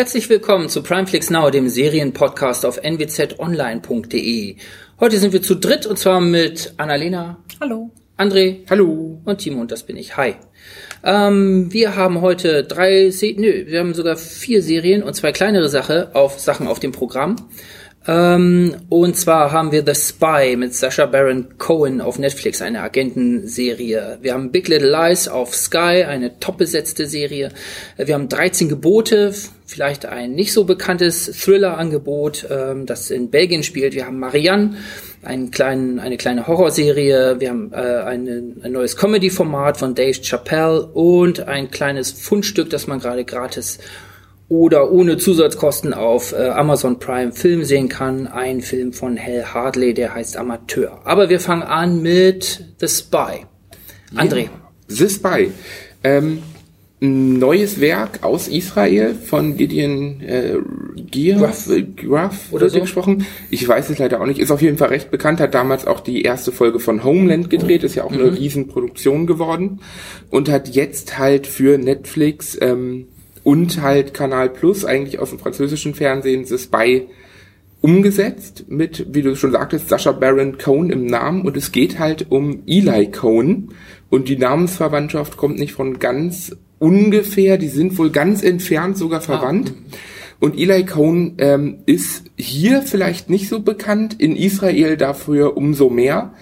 Herzlich willkommen zu Primeflix Now, dem Serienpodcast auf nwzonline.de. Heute sind wir zu dritt und zwar mit Annalena. Hallo. André. Hallo. Und Timo und das bin ich. Hi. Ähm, wir haben heute drei, Se nö, wir haben sogar vier Serien und zwei kleinere Sache auf Sachen auf dem Programm. Ähm, und zwar haben wir The Spy mit Sacha Baron Cohen auf Netflix, eine Agentenserie. Wir haben Big Little Lies auf Sky, eine top besetzte Serie. Wir haben 13 Gebote, vielleicht ein nicht so bekanntes Thriller-Angebot, ähm, das in Belgien spielt. Wir haben Marianne, einen kleinen, eine kleine Horrorserie. Wir haben äh, eine, ein neues Comedy-Format von Dave Chappelle und ein kleines Fundstück, das man gerade gratis oder ohne Zusatzkosten auf äh, Amazon Prime Film sehen kann. Ein Film von Hal Hartley, der heißt Amateur. Aber wir fangen an mit The Spy. André. Ja, The Spy. Ähm, ein neues Werk aus Israel von Gideon äh, Giaf, Graf oder so gesprochen. Ich weiß es leider auch nicht. Ist auf jeden Fall recht bekannt. Hat damals auch die erste Folge von Homeland gedreht. Ist ja auch mhm. eine Riesenproduktion geworden. Und hat jetzt halt für Netflix ähm, und halt Kanal Plus eigentlich aus dem französischen Fernsehen Spy umgesetzt mit, wie du schon sagtest, Sascha Baron Cohen im Namen und es geht halt um Eli Cohen und die Namensverwandtschaft kommt nicht von ganz ungefähr, die sind wohl ganz entfernt sogar verwandt. Ah. Und Eli Cohen ähm, ist hier vielleicht nicht so bekannt, in Israel dafür umso mehr,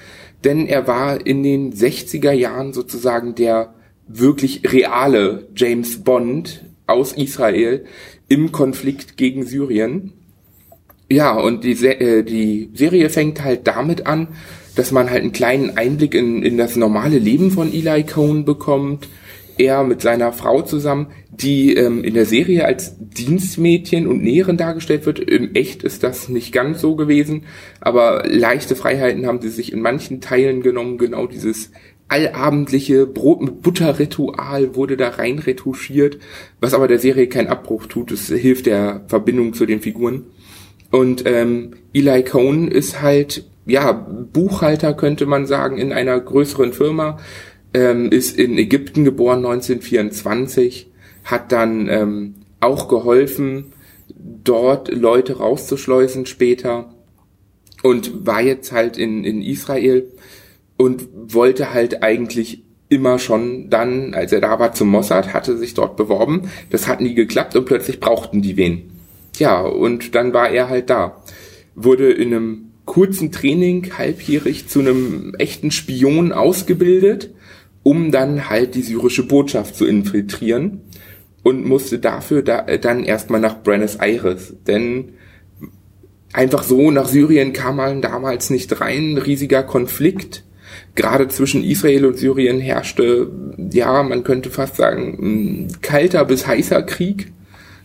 denn er war in den 60er Jahren sozusagen der wirklich reale James Bond, aus Israel im Konflikt gegen Syrien. Ja, und die, äh, die Serie fängt halt damit an, dass man halt einen kleinen Einblick in, in das normale Leben von Eli Cohn bekommt. Er mit seiner Frau zusammen, die ähm, in der Serie als Dienstmädchen und Näherin dargestellt wird. Im Echt ist das nicht ganz so gewesen, aber leichte Freiheiten haben sie sich in manchen Teilen genommen, genau dieses allabendliche Brot mit Butter-Ritual wurde da rein retuschiert, was aber der Serie keinen Abbruch tut. Es hilft der Verbindung zu den Figuren. Und ähm, Eli Cohn ist halt, ja, Buchhalter könnte man sagen, in einer größeren Firma, ähm, ist in Ägypten geboren 1924, hat dann ähm, auch geholfen, dort Leute rauszuschleusen später und war jetzt halt in, in Israel und wollte halt eigentlich immer schon dann, als er da war zum Mossad, hatte sich dort beworben. Das hat nie geklappt und plötzlich brauchten die wen. Ja, und dann war er halt da. Wurde in einem kurzen Training halbjährig zu einem echten Spion ausgebildet, um dann halt die syrische Botschaft zu infiltrieren und musste dafür da, äh, dann erstmal nach Buenos Aires, denn einfach so nach Syrien kam man damals nicht rein, riesiger Konflikt gerade zwischen Israel und Syrien herrschte, ja, man könnte fast sagen, ein kalter bis heißer Krieg,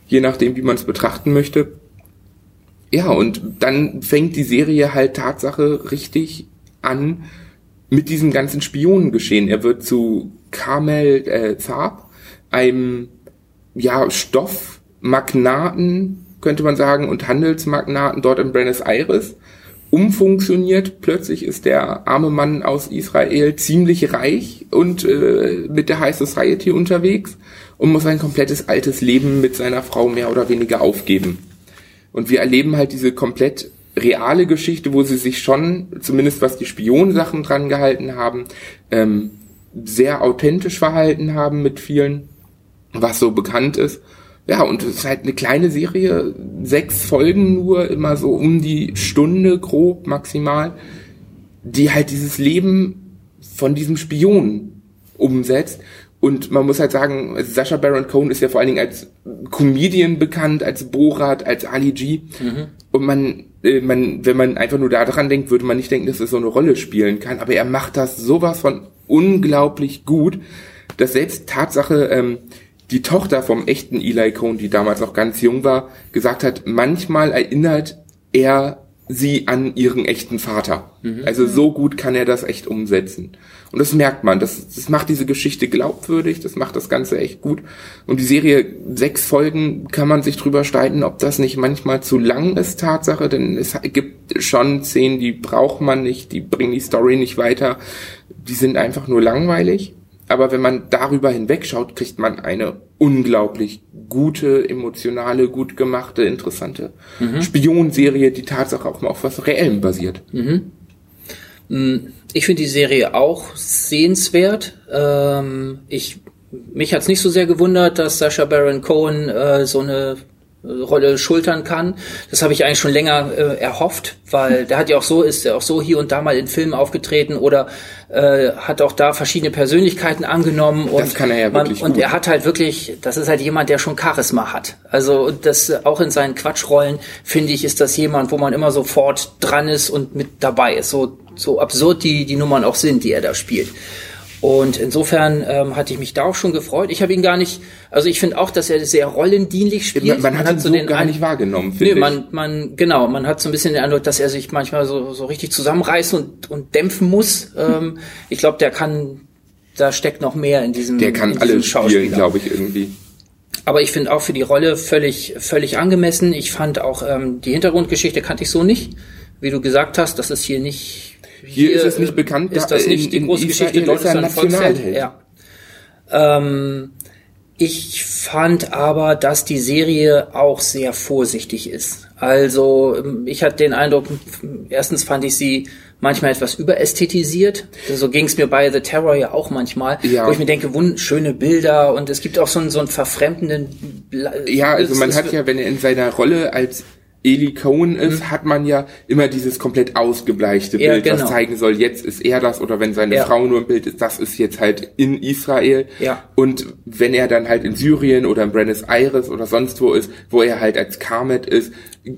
je nachdem, wie man es betrachten möchte. Ja, und dann fängt die Serie halt Tatsache richtig an mit diesem ganzen Spionengeschehen. Er wird zu Kamel äh, Zaab, einem ja, Stoffmagnaten, könnte man sagen, und Handelsmagnaten dort in Buenos Aires umfunktioniert. Plötzlich ist der arme Mann aus Israel ziemlich reich und äh, mit der High Society unterwegs und muss ein komplettes altes Leben mit seiner Frau mehr oder weniger aufgeben. Und wir erleben halt diese komplett reale Geschichte, wo sie sich schon, zumindest was die Spionsachen dran gehalten haben, ähm, sehr authentisch verhalten haben mit vielen, was so bekannt ist. Ja, und es ist halt eine kleine Serie, sechs Folgen nur, immer so um die Stunde grob maximal, die halt dieses Leben von diesem Spion umsetzt. Und man muss halt sagen, Sascha Baron Cohen ist ja vor allen Dingen als Comedian bekannt, als Borat, als Ali G. Mhm. Und man, äh, man, wenn man einfach nur da dran denkt, würde man nicht denken, dass er so eine Rolle spielen kann. Aber er macht das sowas von unglaublich gut, dass selbst Tatsache, ähm, die Tochter vom echten Eli Cohn, die damals noch ganz jung war, gesagt hat, manchmal erinnert er sie an ihren echten Vater. Mhm. Also so gut kann er das echt umsetzen. Und das merkt man. Das, das macht diese Geschichte glaubwürdig, das macht das Ganze echt gut. Und die Serie, sechs Folgen, kann man sich drüber streiten, ob das nicht manchmal zu lang ist, Tatsache, denn es gibt schon Szenen, die braucht man nicht, die bringen die Story nicht weiter, die sind einfach nur langweilig. Aber wenn man darüber hinwegschaut, kriegt man eine unglaublich gute, emotionale, gut gemachte, interessante mhm. Spionserie, die Tatsache auch mal auf was Reellem basiert. Mhm. Mm, ich finde die Serie auch sehenswert. Ähm, ich, mich hat's nicht so sehr gewundert, dass Sasha Baron Cohen äh, so eine Rolle schultern kann. Das habe ich eigentlich schon länger äh, erhofft, weil der hat ja auch so, ist er auch so hier und da mal in Filmen aufgetreten oder äh, hat auch da verschiedene Persönlichkeiten angenommen. Und das kann er ja man, wirklich. Und gut. er hat halt wirklich, das ist halt jemand, der schon Charisma hat. Also das auch in seinen Quatschrollen, finde ich, ist das jemand, wo man immer sofort dran ist und mit dabei ist. So, so absurd die, die Nummern auch sind, die er da spielt. Und insofern ähm, hatte ich mich da auch schon gefreut. Ich habe ihn gar nicht, also ich finde auch, dass er sehr rollendienlich spielt. Man, man hat, man hat ihn so den gar nicht wahrgenommen, finde nee, man, man, genau, man hat so ein bisschen den Eindruck, dass er sich manchmal so, so richtig zusammenreißen und, und dämpfen muss. Ähm, ich glaube, der kann, da steckt noch mehr in diesem Der kann alles spielen, glaube ich, irgendwie. Aber ich finde auch für die Rolle völlig, völlig angemessen. Ich fand auch ähm, die Hintergrundgeschichte kannte ich so nicht. Wie du gesagt hast, das ist hier nicht hier, hier ist es nicht bekannt. Ist das nicht in, die große Geschichte? Dort ist ein. Ja. Ähm, ich fand aber, dass die Serie auch sehr vorsichtig ist. Also ähm, ich hatte den Eindruck, erstens fand ich sie manchmal etwas überästhetisiert. So ging es mir bei The Terror ja auch manchmal, ja. wo ich mir denke, schöne Bilder und es gibt auch so einen, so einen verfremdenden. Ja, also man hat ja, wenn er in seiner Rolle als Eli Cohen ist, mhm. hat man ja immer dieses komplett ausgebleichte ja, Bild, genau. was zeigen soll, jetzt ist er das oder wenn seine ja. Frau nur im Bild ist, das ist jetzt halt in Israel. Ja. Und wenn er dann halt in Syrien oder in Buenos Aires oder sonst wo ist, wo er halt als Carmet ist,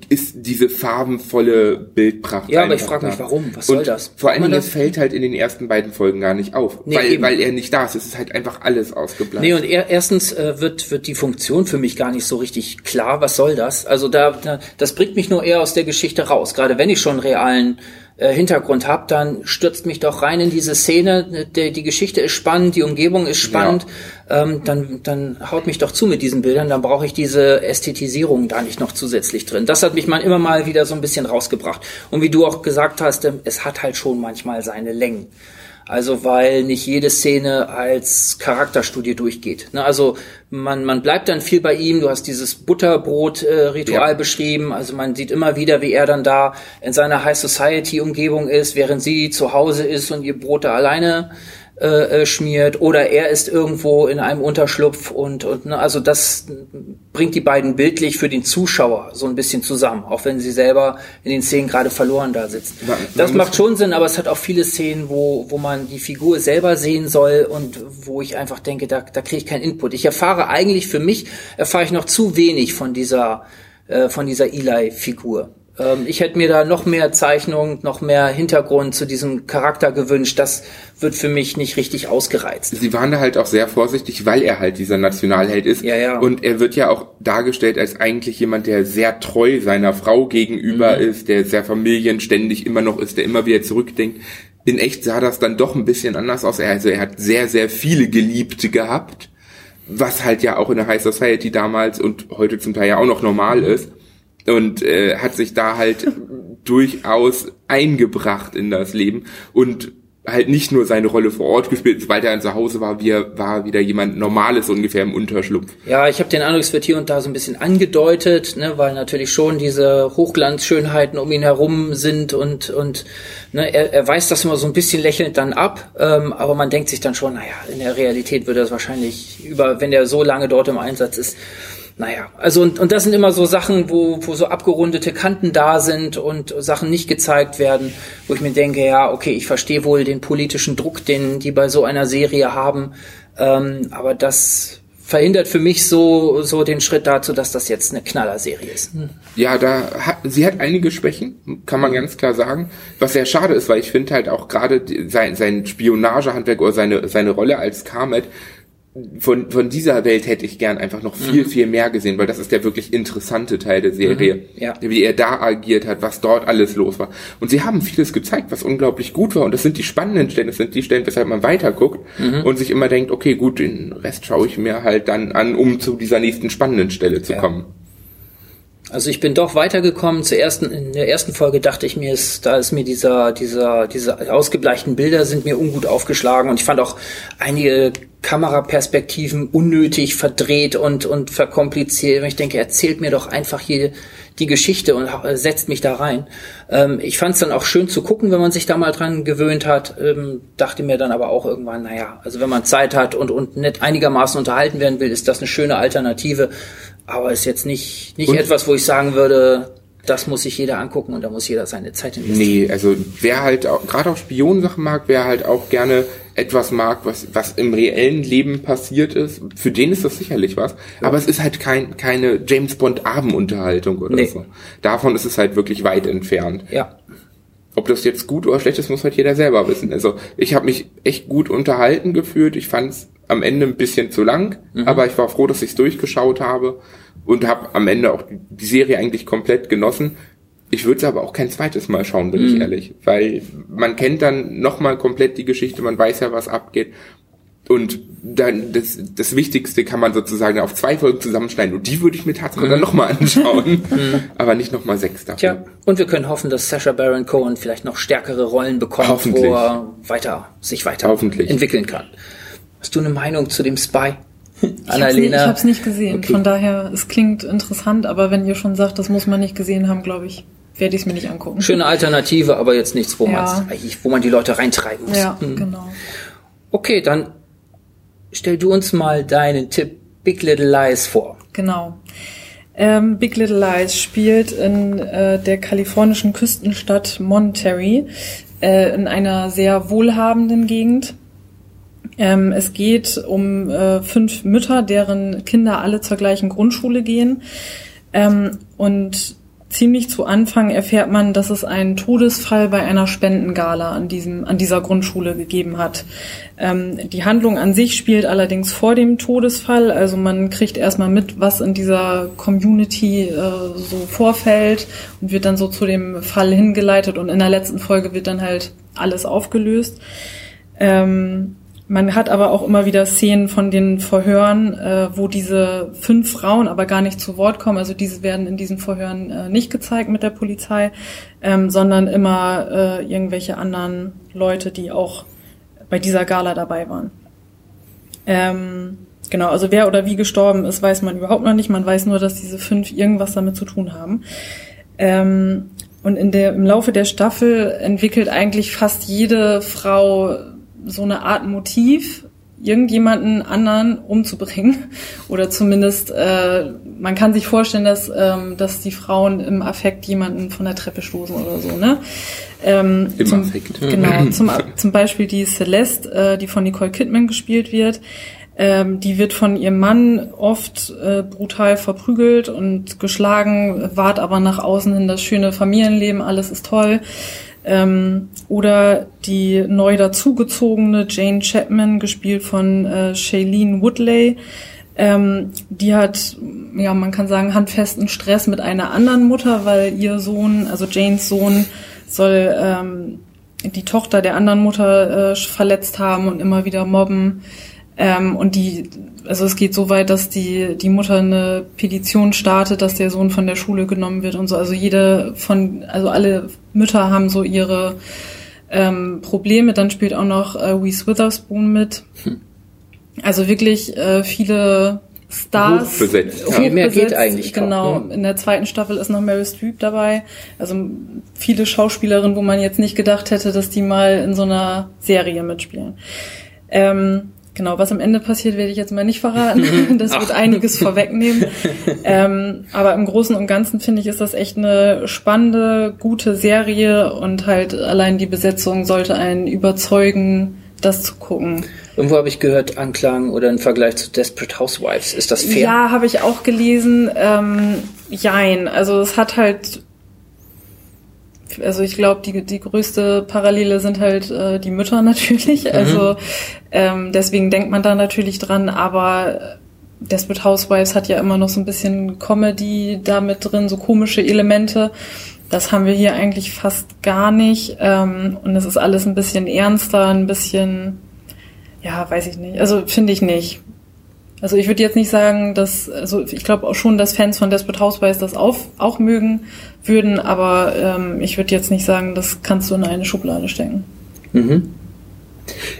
ist diese farbenvolle Bildpracht. Ja, aber ich frage mich, warum? Was soll das? Vor Dingen, es fällt halt in den ersten beiden Folgen gar nicht auf, nee, weil, weil er nicht da ist. Es ist halt einfach alles ausgebleicht. Nee, und er, erstens äh, wird, wird die Funktion für mich gar nicht so richtig klar. Was soll das? Also da, da das bringt mich nur eher aus der Geschichte raus. Gerade wenn ich schon realen äh, Hintergrund habe, dann stürzt mich doch rein in diese Szene. Die, die Geschichte ist spannend, die Umgebung ist spannend. Ja. Ähm, dann, dann haut mich doch zu mit diesen Bildern. Dann brauche ich diese Ästhetisierung da nicht noch zusätzlich drin. Das hat mich mal immer mal wieder so ein bisschen rausgebracht. Und wie du auch gesagt hast, ähm, es hat halt schon manchmal seine Längen. Also weil nicht jede Szene als Charakterstudie durchgeht. Ne? Also man, man bleibt dann viel bei ihm. Du hast dieses Butterbrot-Ritual äh, ja. beschrieben. Also man sieht immer wieder, wie er dann da in seiner High Society-Umgebung ist, während sie zu Hause ist und ihr Brot da alleine äh, äh, schmiert oder er ist irgendwo in einem Unterschlupf und, und ne, also das bringt die beiden bildlich für den Zuschauer so ein bisschen zusammen, auch wenn sie selber in den Szenen gerade verloren da sitzen. Man, man das macht schon Sinn, aber es hat auch viele Szenen, wo, wo man die Figur selber sehen soll und wo ich einfach denke, da, da kriege ich keinen Input. Ich erfahre eigentlich für mich, erfahre ich noch zu wenig von dieser, äh, von dieser Eli-Figur. Ähm, ich hätte mir da noch mehr Zeichnung, noch mehr Hintergrund zu diesem Charakter gewünscht. Das wird für mich nicht richtig ausgereizt. Sie waren da halt auch sehr vorsichtig, weil er halt dieser Nationalheld ist. Ja, ja. Und er wird ja auch dargestellt als eigentlich jemand, der sehr treu seiner Frau gegenüber mhm. ist, der sehr familienständig immer noch ist, der immer wieder zurückdenkt. In echt sah das dann doch ein bisschen anders aus. Also er hat sehr, sehr viele Geliebte gehabt, was halt ja auch in der High Society damals und heute zum Teil ja auch noch normal ist und äh, hat sich da halt durchaus eingebracht in das Leben und halt nicht nur seine Rolle vor Ort gespielt, sobald er zu Hause war, wie er, war wieder jemand Normales ungefähr im Unterschlupf. Ja, ich habe den Eindruck, es wird hier und da so ein bisschen angedeutet, ne, weil natürlich schon diese Hochglanzschönheiten um ihn herum sind und und ne, er, er weist das immer so ein bisschen lächelnd dann ab, ähm, aber man denkt sich dann schon, naja, in der Realität würde das wahrscheinlich über, wenn er so lange dort im Einsatz ist, naja, also und, und das sind immer so Sachen, wo, wo so abgerundete Kanten da sind und Sachen nicht gezeigt werden, wo ich mir denke, ja, okay, ich verstehe wohl den politischen Druck, den die bei so einer Serie haben, ähm, aber das verhindert für mich so so den Schritt dazu, dass das jetzt eine Knallerserie ist. Hm. Ja, da hat sie hat einige Schwächen, kann man ganz klar sagen, was sehr schade ist, weil ich finde halt auch gerade sein sein Spionagehandwerk oder seine seine Rolle als Carmet von, von dieser Welt hätte ich gern einfach noch viel, mhm. viel mehr gesehen, weil das ist der wirklich interessante Teil der Serie. Mhm, ja. Wie er da agiert hat, was dort alles los war. Und sie haben vieles gezeigt, was unglaublich gut war. Und das sind die spannenden Stellen, das sind die Stellen, weshalb man weiterguckt mhm. und sich immer denkt, okay, gut, den Rest schaue ich mir halt dann an, um zu dieser nächsten spannenden Stelle zu ja. kommen. Also ich bin doch weitergekommen. Zur ersten, in der ersten Folge dachte ich mir, ist, da ist mir dieser, dieser, diese ausgebleichten Bilder sind mir ungut aufgeschlagen und ich fand auch einige Kameraperspektiven unnötig verdreht und, und verkompliziert. Und ich denke, erzählt mir doch einfach hier die Geschichte und setzt mich da rein. Ähm, ich fand es dann auch schön zu gucken, wenn man sich da mal dran gewöhnt hat. Ähm, dachte mir dann aber auch irgendwann, naja, also wenn man Zeit hat und, und nicht einigermaßen unterhalten werden will, ist das eine schöne Alternative. Aber ist jetzt nicht, nicht etwas, wo ich sagen würde, das muss sich jeder angucken und da muss jeder seine Zeit investieren. Nee, also wer halt gerade auch Spionensachen mag, wer halt auch gerne etwas mag, was, was im reellen Leben passiert ist, für den ist das sicherlich was. Ja. Aber es ist halt kein, keine James Bond Abendunterhaltung oder nee. so. Davon ist es halt wirklich weit entfernt. Ja. Ob das jetzt gut oder schlecht ist, muss halt jeder selber wissen. Also ich habe mich echt gut unterhalten gefühlt. Ich fand es am Ende ein bisschen zu lang, mhm. aber ich war froh, dass ich es durchgeschaut habe und habe am Ende auch die Serie eigentlich komplett genossen. Ich würde es aber auch kein zweites Mal schauen, bin mhm. ich ehrlich, weil man kennt dann nochmal komplett die Geschichte, man weiß ja, was abgeht. Und dann das, das Wichtigste kann man sozusagen auf zwei Folgen zusammenschneiden und die würde ich mir tatsächlich mhm. dann nochmal anschauen, mhm. aber nicht nochmal sechs davon. Tja, und wir können hoffen, dass Sasha Baron Cohen vielleicht noch stärkere Rollen bekommt, wo er weiter, sich weiter entwickeln kann. Hast du eine Meinung zu dem Spy? Annalena. Ich habe es nicht, gesehen. Okay. Von daher, es klingt interessant, aber wenn ihr schon sagt, das muss man nicht gesehen haben, glaube ich, werde ich es mir nicht angucken. Schöne Alternative, aber jetzt nichts, wo, ja. wo man die Leute reintreiben muss. Ja, mhm. genau. Okay, dann stell du uns mal deinen Tipp Big Little Lies vor. Genau. Ähm, Big Little Lies spielt in äh, der kalifornischen Küstenstadt Monterey äh, in einer sehr wohlhabenden Gegend ähm, es geht um äh, fünf Mütter, deren Kinder alle zur gleichen Grundschule gehen. Ähm, und ziemlich zu Anfang erfährt man, dass es einen Todesfall bei einer Spendengala an diesem, an dieser Grundschule gegeben hat. Ähm, die Handlung an sich spielt allerdings vor dem Todesfall. Also man kriegt erstmal mit, was in dieser Community äh, so vorfällt und wird dann so zu dem Fall hingeleitet und in der letzten Folge wird dann halt alles aufgelöst. Ähm, man hat aber auch immer wieder Szenen von den Verhören, äh, wo diese fünf Frauen aber gar nicht zu Wort kommen. Also diese werden in diesen Verhören äh, nicht gezeigt mit der Polizei, ähm, sondern immer äh, irgendwelche anderen Leute, die auch bei dieser Gala dabei waren. Ähm, genau, also wer oder wie gestorben ist, weiß man überhaupt noch nicht. Man weiß nur, dass diese fünf irgendwas damit zu tun haben. Ähm, und in der, im Laufe der Staffel entwickelt eigentlich fast jede Frau so eine Art Motiv, irgendjemanden anderen umzubringen. Oder zumindest, äh, man kann sich vorstellen, dass, ähm, dass die Frauen im Affekt jemanden von der Treppe stoßen oder so, ne? Ähm, Im zum, Affekt. Genau, zum, zum Beispiel die Celeste, äh, die von Nicole Kidman gespielt wird. Ähm, die wird von ihrem Mann oft äh, brutal verprügelt und geschlagen, wahrt aber nach außen hin das schöne Familienleben, alles ist toll. Ähm, oder die neu dazugezogene Jane Chapman, gespielt von äh, Shailene Woodley. Ähm, die hat, ja, man kann sagen, handfesten Stress mit einer anderen Mutter, weil ihr Sohn, also Janes Sohn, soll ähm, die Tochter der anderen Mutter äh, verletzt haben und immer wieder mobben. Ähm, und die, also es geht so weit, dass die, die Mutter eine Petition startet, dass der Sohn von der Schule genommen wird und so. Also jede von, also alle Mütter haben so ihre ähm, Probleme. Dann spielt auch noch äh, Reese Witherspoon mit. Hm. Also wirklich äh, viele Stars. Hochbesetzt. Ja. Viel mehr geht eigentlich. Genau. Kaum, ne? In der zweiten Staffel ist noch Mary Streep dabei. Also viele Schauspielerinnen, wo man jetzt nicht gedacht hätte, dass die mal in so einer Serie mitspielen. Ähm, Genau, was am Ende passiert, werde ich jetzt mal nicht verraten. Das wird einiges vorwegnehmen. Ähm, aber im Großen und Ganzen finde ich, ist das echt eine spannende, gute Serie und halt allein die Besetzung sollte einen überzeugen, das zu gucken. Irgendwo habe ich gehört, Anklang oder ein Vergleich zu Desperate Housewives. Ist das fair? Ja, habe ich auch gelesen. Ähm, jein. Also es hat halt also ich glaube, die, die größte Parallele sind halt äh, die Mütter natürlich. Mhm. Also ähm, deswegen denkt man da natürlich dran, aber Desperate Housewives hat ja immer noch so ein bisschen Comedy da mit drin, so komische Elemente. Das haben wir hier eigentlich fast gar nicht. Ähm, und es ist alles ein bisschen ernster, ein bisschen, ja, weiß ich nicht. Also finde ich nicht. Also ich würde jetzt nicht sagen, dass, also ich glaube auch schon, dass Fans von Desperate Housewives das auf, auch mögen würden, aber ähm, ich würde jetzt nicht sagen, das kannst du in eine Schublade stecken. Mhm.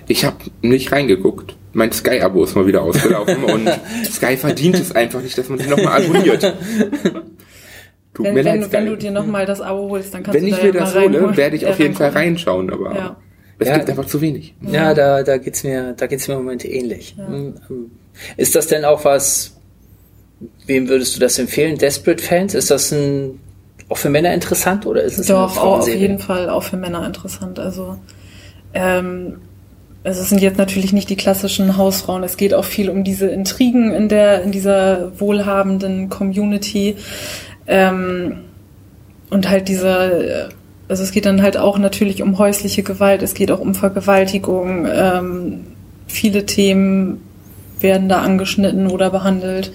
Ich habe nicht reingeguckt. Mein Sky-Abo ist mal wieder ausgelaufen und Sky verdient es einfach nicht, dass man sich nochmal abonniert. Tut wenn, mir wenn, leid, wenn du dir nochmal das Abo holst, dann kannst wenn du da Wenn ich mir das hole, werde ich auf jeden Fall reinschauen, aber ja. es ja, gibt einfach zu wenig. Ja, da, da geht's mir, da geht's mir im Moment ähnlich. Ja. Hm, hm. Ist das denn auch was, wem würdest du das empfehlen? Desperate Fans? Ist das ein, auch für Männer interessant oder ist es Doch, auch auf jeden Fall auch für Männer interessant. Also, ähm, also es sind jetzt natürlich nicht die klassischen Hausfrauen. Es geht auch viel um diese Intrigen in der, in dieser wohlhabenden Community. Ähm, und halt diese, also es geht dann halt auch natürlich um häusliche Gewalt, es geht auch um Vergewaltigung. Ähm, viele Themen werden da angeschnitten oder behandelt.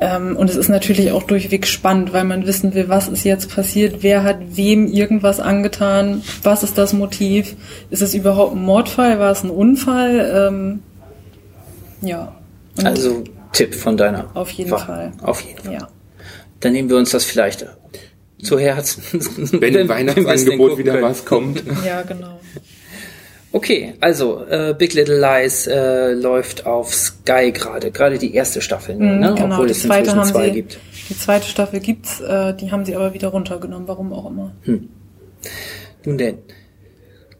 Ähm, und es ist natürlich auch durchweg spannend, weil man wissen will, was ist jetzt passiert, wer hat wem irgendwas angetan, was ist das Motiv, ist es überhaupt ein Mordfall, war es ein Unfall? Ähm, ja. Und also Tipp von deiner. Auf jeden Fall. Fall. Auf jeden Fall. Ja. Dann nehmen wir uns das vielleicht zu Herzen. Wenn im Weihnachtsangebot wieder was kommt. Ja, genau. Okay, also äh, Big Little Lies äh, läuft auf Sky gerade, gerade die erste Staffel, mm, ne? genau, obwohl es inzwischen zwei sie, gibt. Die zweite Staffel gibt's, äh, die haben sie aber wieder runtergenommen, warum auch immer. Hm. Nun denn.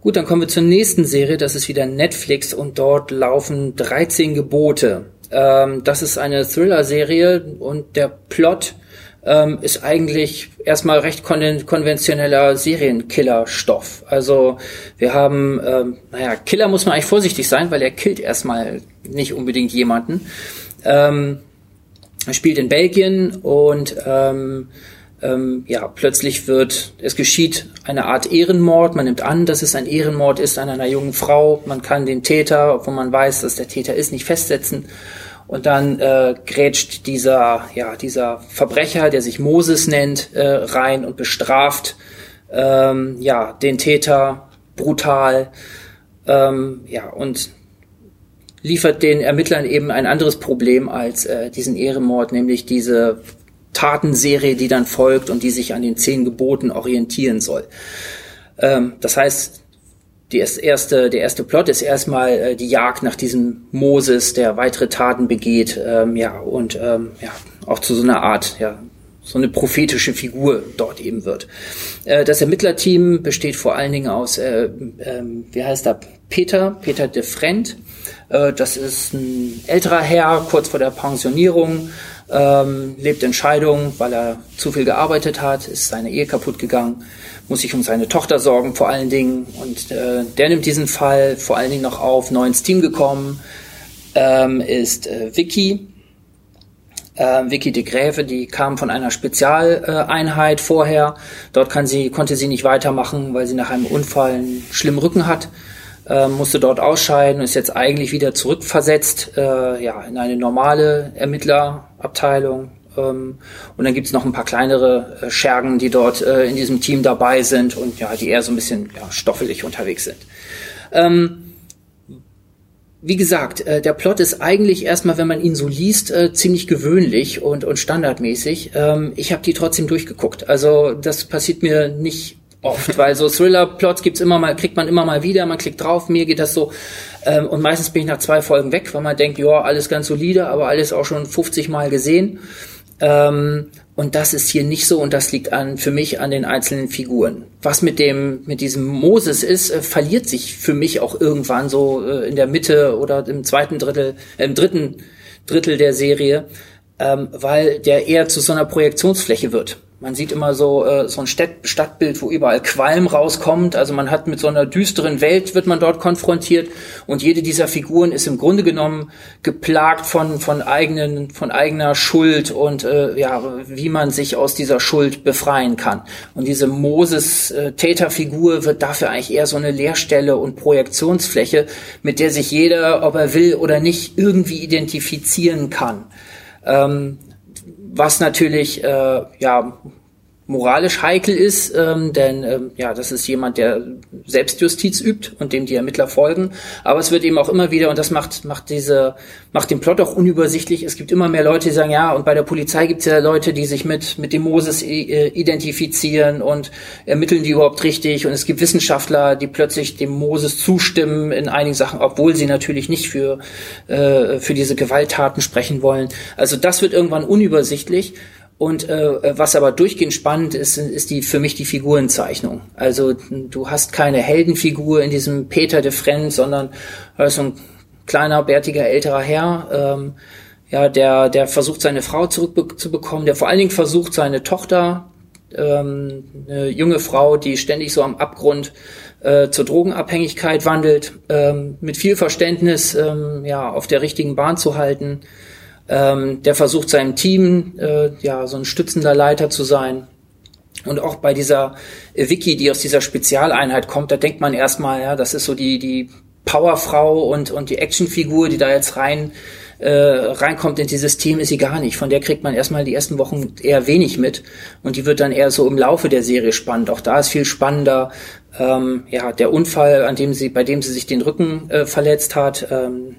Gut, dann kommen wir zur nächsten Serie, das ist wieder Netflix und dort laufen 13 Gebote. Ähm, das ist eine Thriller-Serie und der Plot ähm, ist eigentlich erstmal recht kon konventioneller Serienkiller-Stoff. Also wir haben, ähm, naja, Killer muss man eigentlich vorsichtig sein, weil er killt erstmal nicht unbedingt jemanden. Ähm, er spielt in Belgien und ähm, ähm, ja, plötzlich wird, es geschieht eine Art Ehrenmord. Man nimmt an, dass es ein Ehrenmord ist an einer jungen Frau. Man kann den Täter, obwohl man weiß, dass der Täter ist, nicht festsetzen. Und dann äh, grätscht dieser, ja, dieser Verbrecher, der sich Moses nennt, äh, rein und bestraft ähm, ja, den Täter brutal. Ähm, ja, und liefert den Ermittlern eben ein anderes Problem als äh, diesen Ehrenmord, nämlich diese Tatenserie, die dann folgt und die sich an den zehn Geboten orientieren soll. Ähm, das heißt, die erste, der erste Plot ist erstmal äh, die Jagd nach diesem Moses, der weitere Taten begeht, ähm, ja, und ähm, ja, auch zu so einer Art, ja, so eine prophetische Figur dort eben wird. Äh, das Ermittlerteam besteht vor allen Dingen aus, äh, äh, wie heißt er, Peter, Peter de Friend. Äh, das ist ein älterer Herr, kurz vor der Pensionierung, ähm, lebt in Scheidung, weil er zu viel gearbeitet hat, ist seine Ehe kaputt gegangen muss sich um seine Tochter sorgen vor allen Dingen. Und äh, der nimmt diesen Fall vor allen Dingen noch auf. Neu ins Team gekommen ähm, ist äh, Vicky. Äh, Vicky de Gräfe, die kam von einer Spezialeinheit vorher. Dort kann sie, konnte sie nicht weitermachen, weil sie nach einem Unfall einen schlimmen Rücken hat. Äh, musste dort ausscheiden und ist jetzt eigentlich wieder zurückversetzt äh, ja, in eine normale Ermittlerabteilung, ähm, und dann gibt's noch ein paar kleinere äh, Schergen, die dort äh, in diesem Team dabei sind und ja, die eher so ein bisschen ja, stoffelig unterwegs sind. Ähm, wie gesagt, äh, der Plot ist eigentlich erstmal, wenn man ihn so liest, äh, ziemlich gewöhnlich und, und standardmäßig. Ähm, ich habe die trotzdem durchgeguckt. Also das passiert mir nicht oft, weil so Thriller-Plots gibt's immer mal, kriegt man immer mal wieder, man klickt drauf, mir geht das so. Ähm, und meistens bin ich nach zwei Folgen weg, weil man denkt, ja, alles ganz solide, aber alles auch schon 50 Mal gesehen. Ähm, und das ist hier nicht so und das liegt an, für mich an den einzelnen Figuren. Was mit dem, mit diesem Moses ist, äh, verliert sich für mich auch irgendwann so äh, in der Mitte oder im zweiten Drittel, äh, im dritten Drittel der Serie, ähm, weil der eher zu so einer Projektionsfläche wird. Man sieht immer so, äh, so ein Stadt Stadtbild, wo überall Qualm rauskommt. Also man hat mit so einer düsteren Welt wird man dort konfrontiert und jede dieser Figuren ist im Grunde genommen geplagt von, von eigenen, von eigener Schuld und äh, ja, wie man sich aus dieser Schuld befreien kann. Und diese Moses-Täterfigur wird dafür eigentlich eher so eine Leerstelle und Projektionsfläche, mit der sich jeder, ob er will oder nicht, irgendwie identifizieren kann. Ähm, was natürlich äh, ja moralisch heikel ist, ähm, denn ähm, ja, das ist jemand, der Selbstjustiz übt und dem die Ermittler folgen. Aber es wird eben auch immer wieder, und das macht, macht diese, macht den Plot auch unübersichtlich. Es gibt immer mehr Leute, die sagen, ja, und bei der Polizei gibt es ja Leute, die sich mit, mit dem Moses äh, identifizieren und ermitteln die überhaupt richtig. Und es gibt Wissenschaftler, die plötzlich dem Moses zustimmen in einigen Sachen, obwohl sie natürlich nicht für, äh, für diese Gewalttaten sprechen wollen. Also das wird irgendwann unübersichtlich. Und äh, was aber durchgehend spannend ist, ist die für mich die Figurenzeichnung. Also du hast keine Heldenfigur in diesem Peter de Frenz, sondern äh, so ein kleiner, bärtiger, älterer Herr, ähm, ja, der, der versucht, seine Frau zurückzubekommen, der vor allen Dingen versucht, seine Tochter, ähm, eine junge Frau, die ständig so am Abgrund äh, zur Drogenabhängigkeit wandelt, ähm, mit viel Verständnis ähm, ja, auf der richtigen Bahn zu halten ähm, der versucht seinem Team äh, ja so ein stützender Leiter zu sein. Und auch bei dieser äh, Vicky, die aus dieser Spezialeinheit kommt, da denkt man erstmal, ja, das ist so die, die Powerfrau und, und die Actionfigur, die da jetzt rein äh, reinkommt in dieses Team, ist sie gar nicht. Von der kriegt man erstmal die ersten Wochen eher wenig mit und die wird dann eher so im Laufe der Serie spannend. Auch da ist viel spannender. Ähm, ja, der Unfall, an dem sie, bei dem sie sich den Rücken äh, verletzt hat, ähm,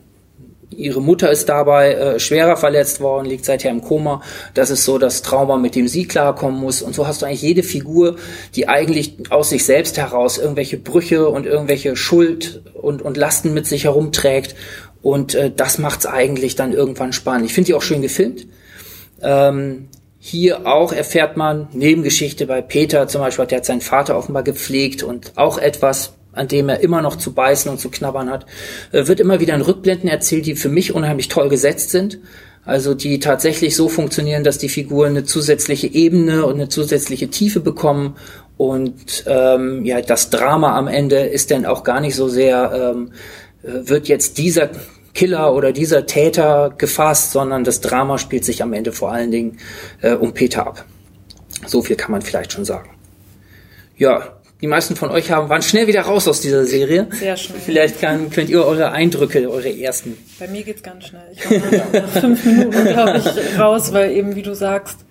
Ihre Mutter ist dabei äh, schwerer verletzt worden, liegt seither im Koma. Das ist so das Trauma, mit dem sie klarkommen muss. Und so hast du eigentlich jede Figur, die eigentlich aus sich selbst heraus irgendwelche Brüche und irgendwelche Schuld und, und Lasten mit sich herumträgt. Und äh, das macht's eigentlich dann irgendwann spannend. Ich finde die auch schön gefilmt. Ähm, hier auch erfährt man Nebengeschichte bei Peter zum Beispiel, der hat seinen Vater offenbar gepflegt und auch etwas an dem er immer noch zu beißen und zu knabbern hat, äh, wird immer wieder in Rückblenden erzählt, die für mich unheimlich toll gesetzt sind. Also die tatsächlich so funktionieren, dass die Figuren eine zusätzliche Ebene und eine zusätzliche Tiefe bekommen. Und ähm, ja, das Drama am Ende ist dann auch gar nicht so sehr, ähm, äh, wird jetzt dieser Killer oder dieser Täter gefasst, sondern das Drama spielt sich am Ende vor allen Dingen äh, um Peter ab. So viel kann man vielleicht schon sagen. Ja, die meisten von euch haben, waren schnell wieder raus aus dieser Serie. Sehr schnell. Vielleicht kann, könnt ihr eure Eindrücke, eure ersten. Bei mir geht's ganz schnell. Ich war nach fünf Minuten, glaube ich, raus, weil eben, wie du sagst,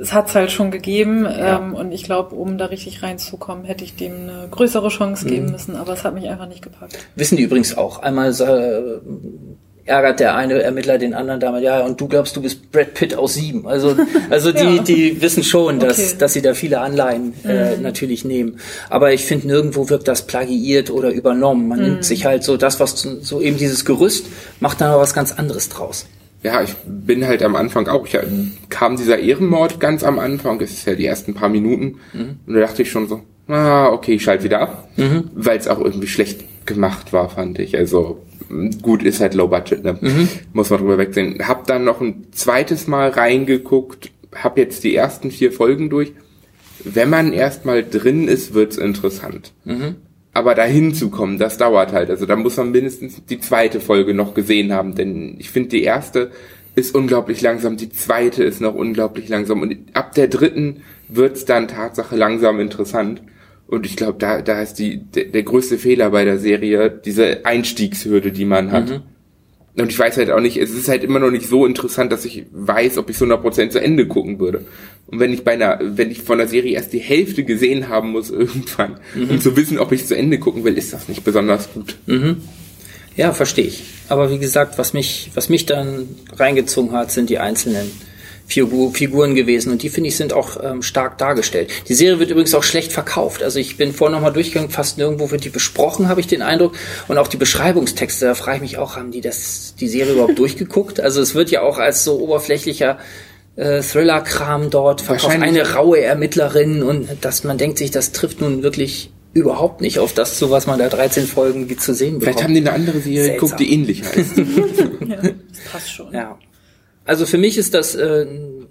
es hat's halt schon gegeben ja. ähm, und ich glaube, um da richtig reinzukommen, hätte ich dem eine größere Chance geben mhm. müssen, aber es hat mich einfach nicht gepackt. Wissen die übrigens auch. Einmal äh, ärgert der eine Ermittler den anderen damit, ja, und du glaubst, du bist Brad Pitt aus sieben. Also, also die, ja. die wissen schon, dass, okay. dass sie da viele Anleihen äh, mhm. natürlich nehmen. Aber ich finde, nirgendwo wirkt das plagiiert oder übernommen. Man mhm. nimmt sich halt so das, was so eben dieses Gerüst, macht dann aber was ganz anderes draus. Ja, ich bin halt am Anfang auch, ich, kam dieser Ehrenmord ganz am Anfang, das ist ja die ersten paar Minuten, mhm. und da dachte ich schon so, ah, okay, ich schalte wieder ab, mhm. weil es auch irgendwie schlecht gemacht war, fand ich. Also gut, ist halt Low Budget, ne? Mhm. Muss man drüber wegsehen. Hab dann noch ein zweites Mal reingeguckt, hab jetzt die ersten vier Folgen durch. Wenn man erstmal drin ist, wird's interessant. Mhm. Aber dahin zu kommen, das dauert halt. Also da muss man mindestens die zweite Folge noch gesehen haben, denn ich finde die erste ist unglaublich langsam, die zweite ist noch unglaublich langsam und ab der dritten wird's dann Tatsache langsam interessant. Und ich glaube, da, da ist die, der, der größte Fehler bei der Serie, diese Einstiegshürde, die man hat. Mhm. Und ich weiß halt auch nicht, es ist halt immer noch nicht so interessant, dass ich weiß, ob ich 100% zu Ende gucken würde. Und wenn ich bei einer, wenn ich von der Serie erst die Hälfte gesehen haben muss irgendwann, mhm. um zu wissen, ob ich zu Ende gucken will, ist das nicht besonders gut. Mhm. Ja, verstehe ich. Aber wie gesagt, was mich, was mich dann reingezogen hat, sind die einzelnen Figur, Figuren gewesen und die finde ich sind auch ähm, stark dargestellt. Die Serie wird übrigens auch schlecht verkauft. Also ich bin vorhin nochmal durchgegangen, fast nirgendwo wird die besprochen, habe ich den Eindruck. Und auch die Beschreibungstexte, da frage ich mich auch, haben die das, die Serie überhaupt durchgeguckt? Also es wird ja auch als so oberflächlicher äh, Thriller-Kram dort verkauft. Eine raue Ermittlerin und dass man denkt sich, das trifft nun wirklich überhaupt nicht auf das zu, was man da 13 Folgen zu sehen bekommt. Vielleicht haben die eine andere Serie geguckt, die ähnlich heißt. ja, das passt schon. Ja. Also für mich ist das äh,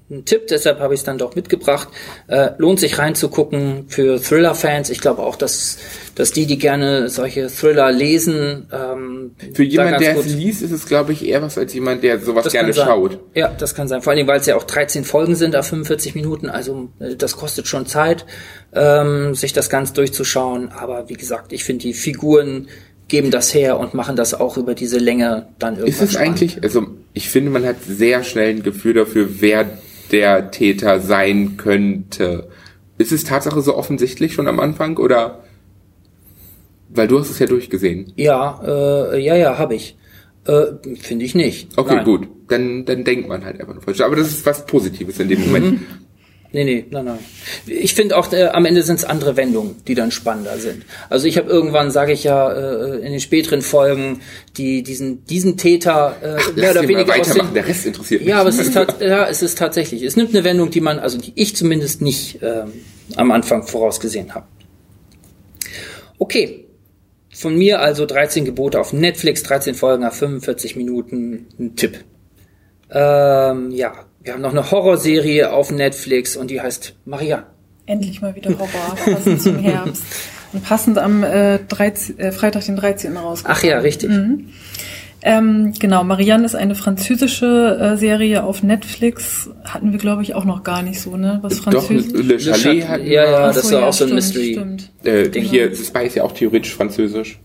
ein Tipp, deshalb habe ich es dann doch mitgebracht. Äh, lohnt sich reinzugucken für Thriller-Fans. Ich glaube auch, dass, dass die, die gerne solche Thriller lesen, ähm, für jemand, der es liest, ist es, glaube ich, eher was als jemand, der sowas gerne schaut. Ja, das kann sein. Vor allem, weil es ja auch 13 Folgen sind auf 45 Minuten. Also äh, das kostet schon Zeit, ähm, sich das ganz durchzuschauen. Aber wie gesagt, ich finde die Figuren geben das her und machen das auch über diese Länge dann irgendwann. Ist es spannend. eigentlich, also ich finde, man hat sehr schnell ein Gefühl dafür, wer der Täter sein könnte. Ist es Tatsache so offensichtlich schon am Anfang oder? Weil du hast es ja durchgesehen. Ja, äh, ja, ja, habe ich. Äh, Finde ich nicht. Okay, Nein. gut. Dann, dann denkt man halt einfach nur falsch. Aber das ist was Positives in dem Moment. Nee, nee, nein, nein. Ich finde auch, äh, am Ende sind es andere Wendungen, die dann spannender sind. Also ich habe irgendwann, sage ich ja, äh, in den späteren Folgen, die diesen diesen Täter äh, Ach, mehr oder weniger aus den, Der Rest interessiert mich. Ja, aber es ist, ja, es ist tatsächlich. Es nimmt eine Wendung, die man, also die ich zumindest nicht ähm, am Anfang vorausgesehen habe. Okay. Von mir also 13 Gebote auf Netflix, 13 Folgen auf 45 Minuten, ein Tipp. Ähm, ja, wir haben noch eine Horrorserie auf Netflix und die heißt Maria. Endlich mal wieder Horror, passend zum Herbst. Und passend am äh, 13, äh, Freitag, den 13. rausgekommen. Ach ja, richtig. Mhm. Ähm, genau, Marianne ist eine französische äh, Serie auf Netflix. Hatten wir, glaube ich, auch noch gar nicht so, ne? Was Französisch. Doch, Le Chalet hatten Ja, ja, das war ja, auch so ein Mystery. Stimmt. Äh, genau. Hier, Spy ist ja auch theoretisch französisch.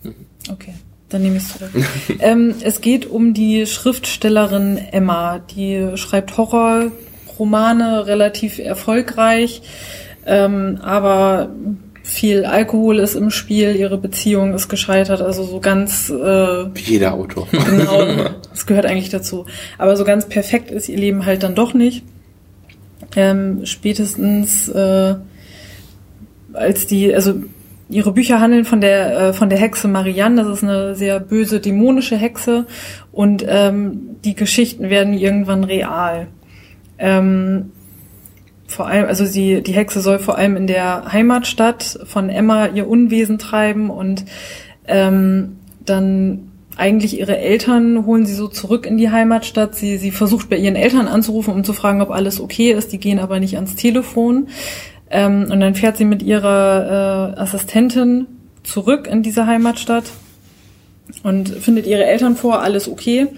Okay. Dann nehme ich es zurück. ähm, es geht um die Schriftstellerin Emma. Die schreibt Horrorromane relativ erfolgreich, ähm, aber viel Alkohol ist im Spiel, ihre Beziehung ist gescheitert, also so ganz... Äh, Wie jeder Autor. Genau, das gehört eigentlich dazu. Aber so ganz perfekt ist ihr Leben halt dann doch nicht. Ähm, spätestens äh, als die, also ihre Bücher handeln von der äh, von der Hexe Marianne. Das ist eine sehr böse dämonische Hexe und ähm, die Geschichten werden irgendwann real. Ähm, vor allem, also sie, die Hexe soll vor allem in der Heimatstadt von Emma ihr Unwesen treiben und ähm, dann eigentlich ihre Eltern holen sie so zurück in die Heimatstadt. Sie, sie versucht bei ihren Eltern anzurufen, um zu fragen, ob alles okay ist. Die gehen aber nicht ans Telefon. Ähm, und dann fährt sie mit ihrer äh, Assistentin zurück in diese Heimatstadt und findet ihre Eltern vor, alles okay.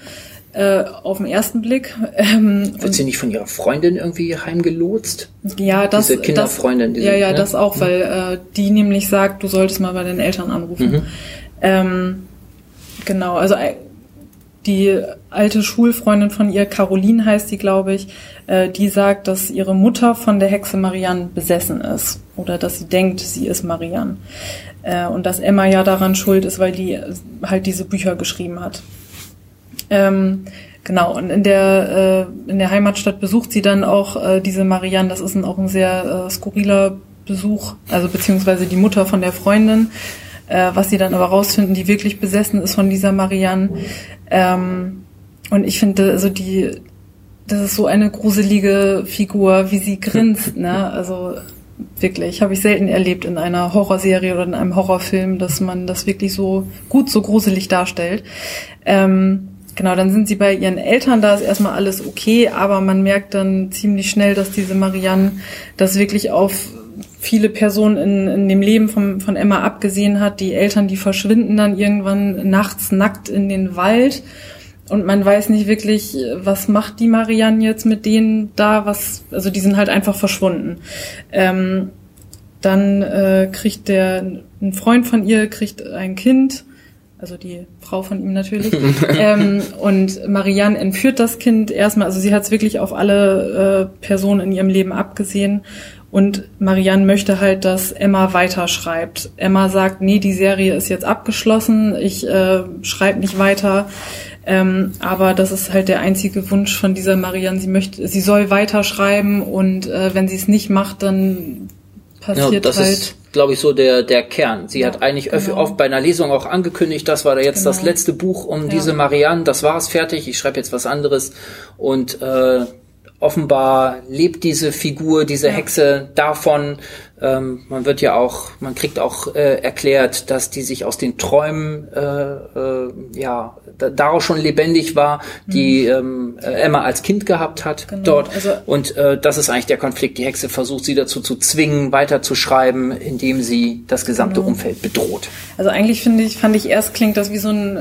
Äh, auf den ersten Blick. Ähm, Wird sie nicht von ihrer Freundin irgendwie heimgelotst? Ja, das. Diese Kinderfreundin. Das, ja, ja, ne? das auch, mhm. weil äh, die nämlich sagt, du solltest mal bei den Eltern anrufen. Mhm. Ähm, genau, also äh, die alte Schulfreundin von ihr, Caroline heißt sie, glaube ich, äh, die sagt, dass ihre Mutter von der Hexe Marianne besessen ist oder dass sie denkt, sie ist Marianne. Äh, und dass Emma ja daran schuld ist, weil die halt diese Bücher geschrieben hat. Ähm, genau, und in der, äh, in der Heimatstadt besucht sie dann auch äh, diese Marianne. Das ist ein, auch ein sehr äh, skurriler Besuch, also beziehungsweise die Mutter von der Freundin äh, was sie dann aber rausfinden, die wirklich besessen ist von dieser Marianne. Ähm, und ich finde, also die, das ist so eine gruselige Figur, wie sie grinst, ne? Also wirklich, habe ich selten erlebt in einer Horrorserie oder in einem Horrorfilm, dass man das wirklich so gut, so gruselig darstellt. Ähm, genau, dann sind sie bei ihren Eltern, da ist erstmal alles okay, aber man merkt dann ziemlich schnell, dass diese Marianne das wirklich auf viele Personen in, in dem Leben von, von Emma abgesehen hat. Die Eltern, die verschwinden dann irgendwann nachts nackt in den Wald und man weiß nicht wirklich, was macht die Marianne jetzt mit denen da, was, also die sind halt einfach verschwunden. Ähm, dann äh, kriegt der, ein Freund von ihr kriegt ein Kind, also die Frau von ihm natürlich. ähm, und Marianne entführt das Kind erstmal, also sie hat es wirklich auf alle äh, Personen in ihrem Leben abgesehen und Marianne möchte halt, dass Emma weiterschreibt. Emma sagt, nee, die Serie ist jetzt abgeschlossen, ich äh, schreibe nicht weiter. Ähm, aber das ist halt der einzige Wunsch von dieser Marianne. Sie möchte, sie soll weiterschreiben und äh, wenn sie es nicht macht, dann passiert ja, das halt. Ist glaube ich, so der, der Kern. Sie ja, hat eigentlich genau. oft bei einer Lesung auch angekündigt, das war da jetzt genau. das letzte Buch um ja. diese Marianne, das war es fertig, ich schreibe jetzt was anderes. Und äh, offenbar lebt diese Figur, diese ja. Hexe davon. Ähm, man wird ja auch, man kriegt auch äh, erklärt, dass die sich aus den Träumen äh, äh, ja da, daraus schon lebendig war, die mhm. ähm, äh, Emma als Kind gehabt hat genau. dort. Also, Und äh, das ist eigentlich der Konflikt. Die Hexe versucht sie dazu zu zwingen, weiterzuschreiben, indem sie das gesamte genau. Umfeld bedroht. Also eigentlich finde ich, fand ich erst klingt das wie so ein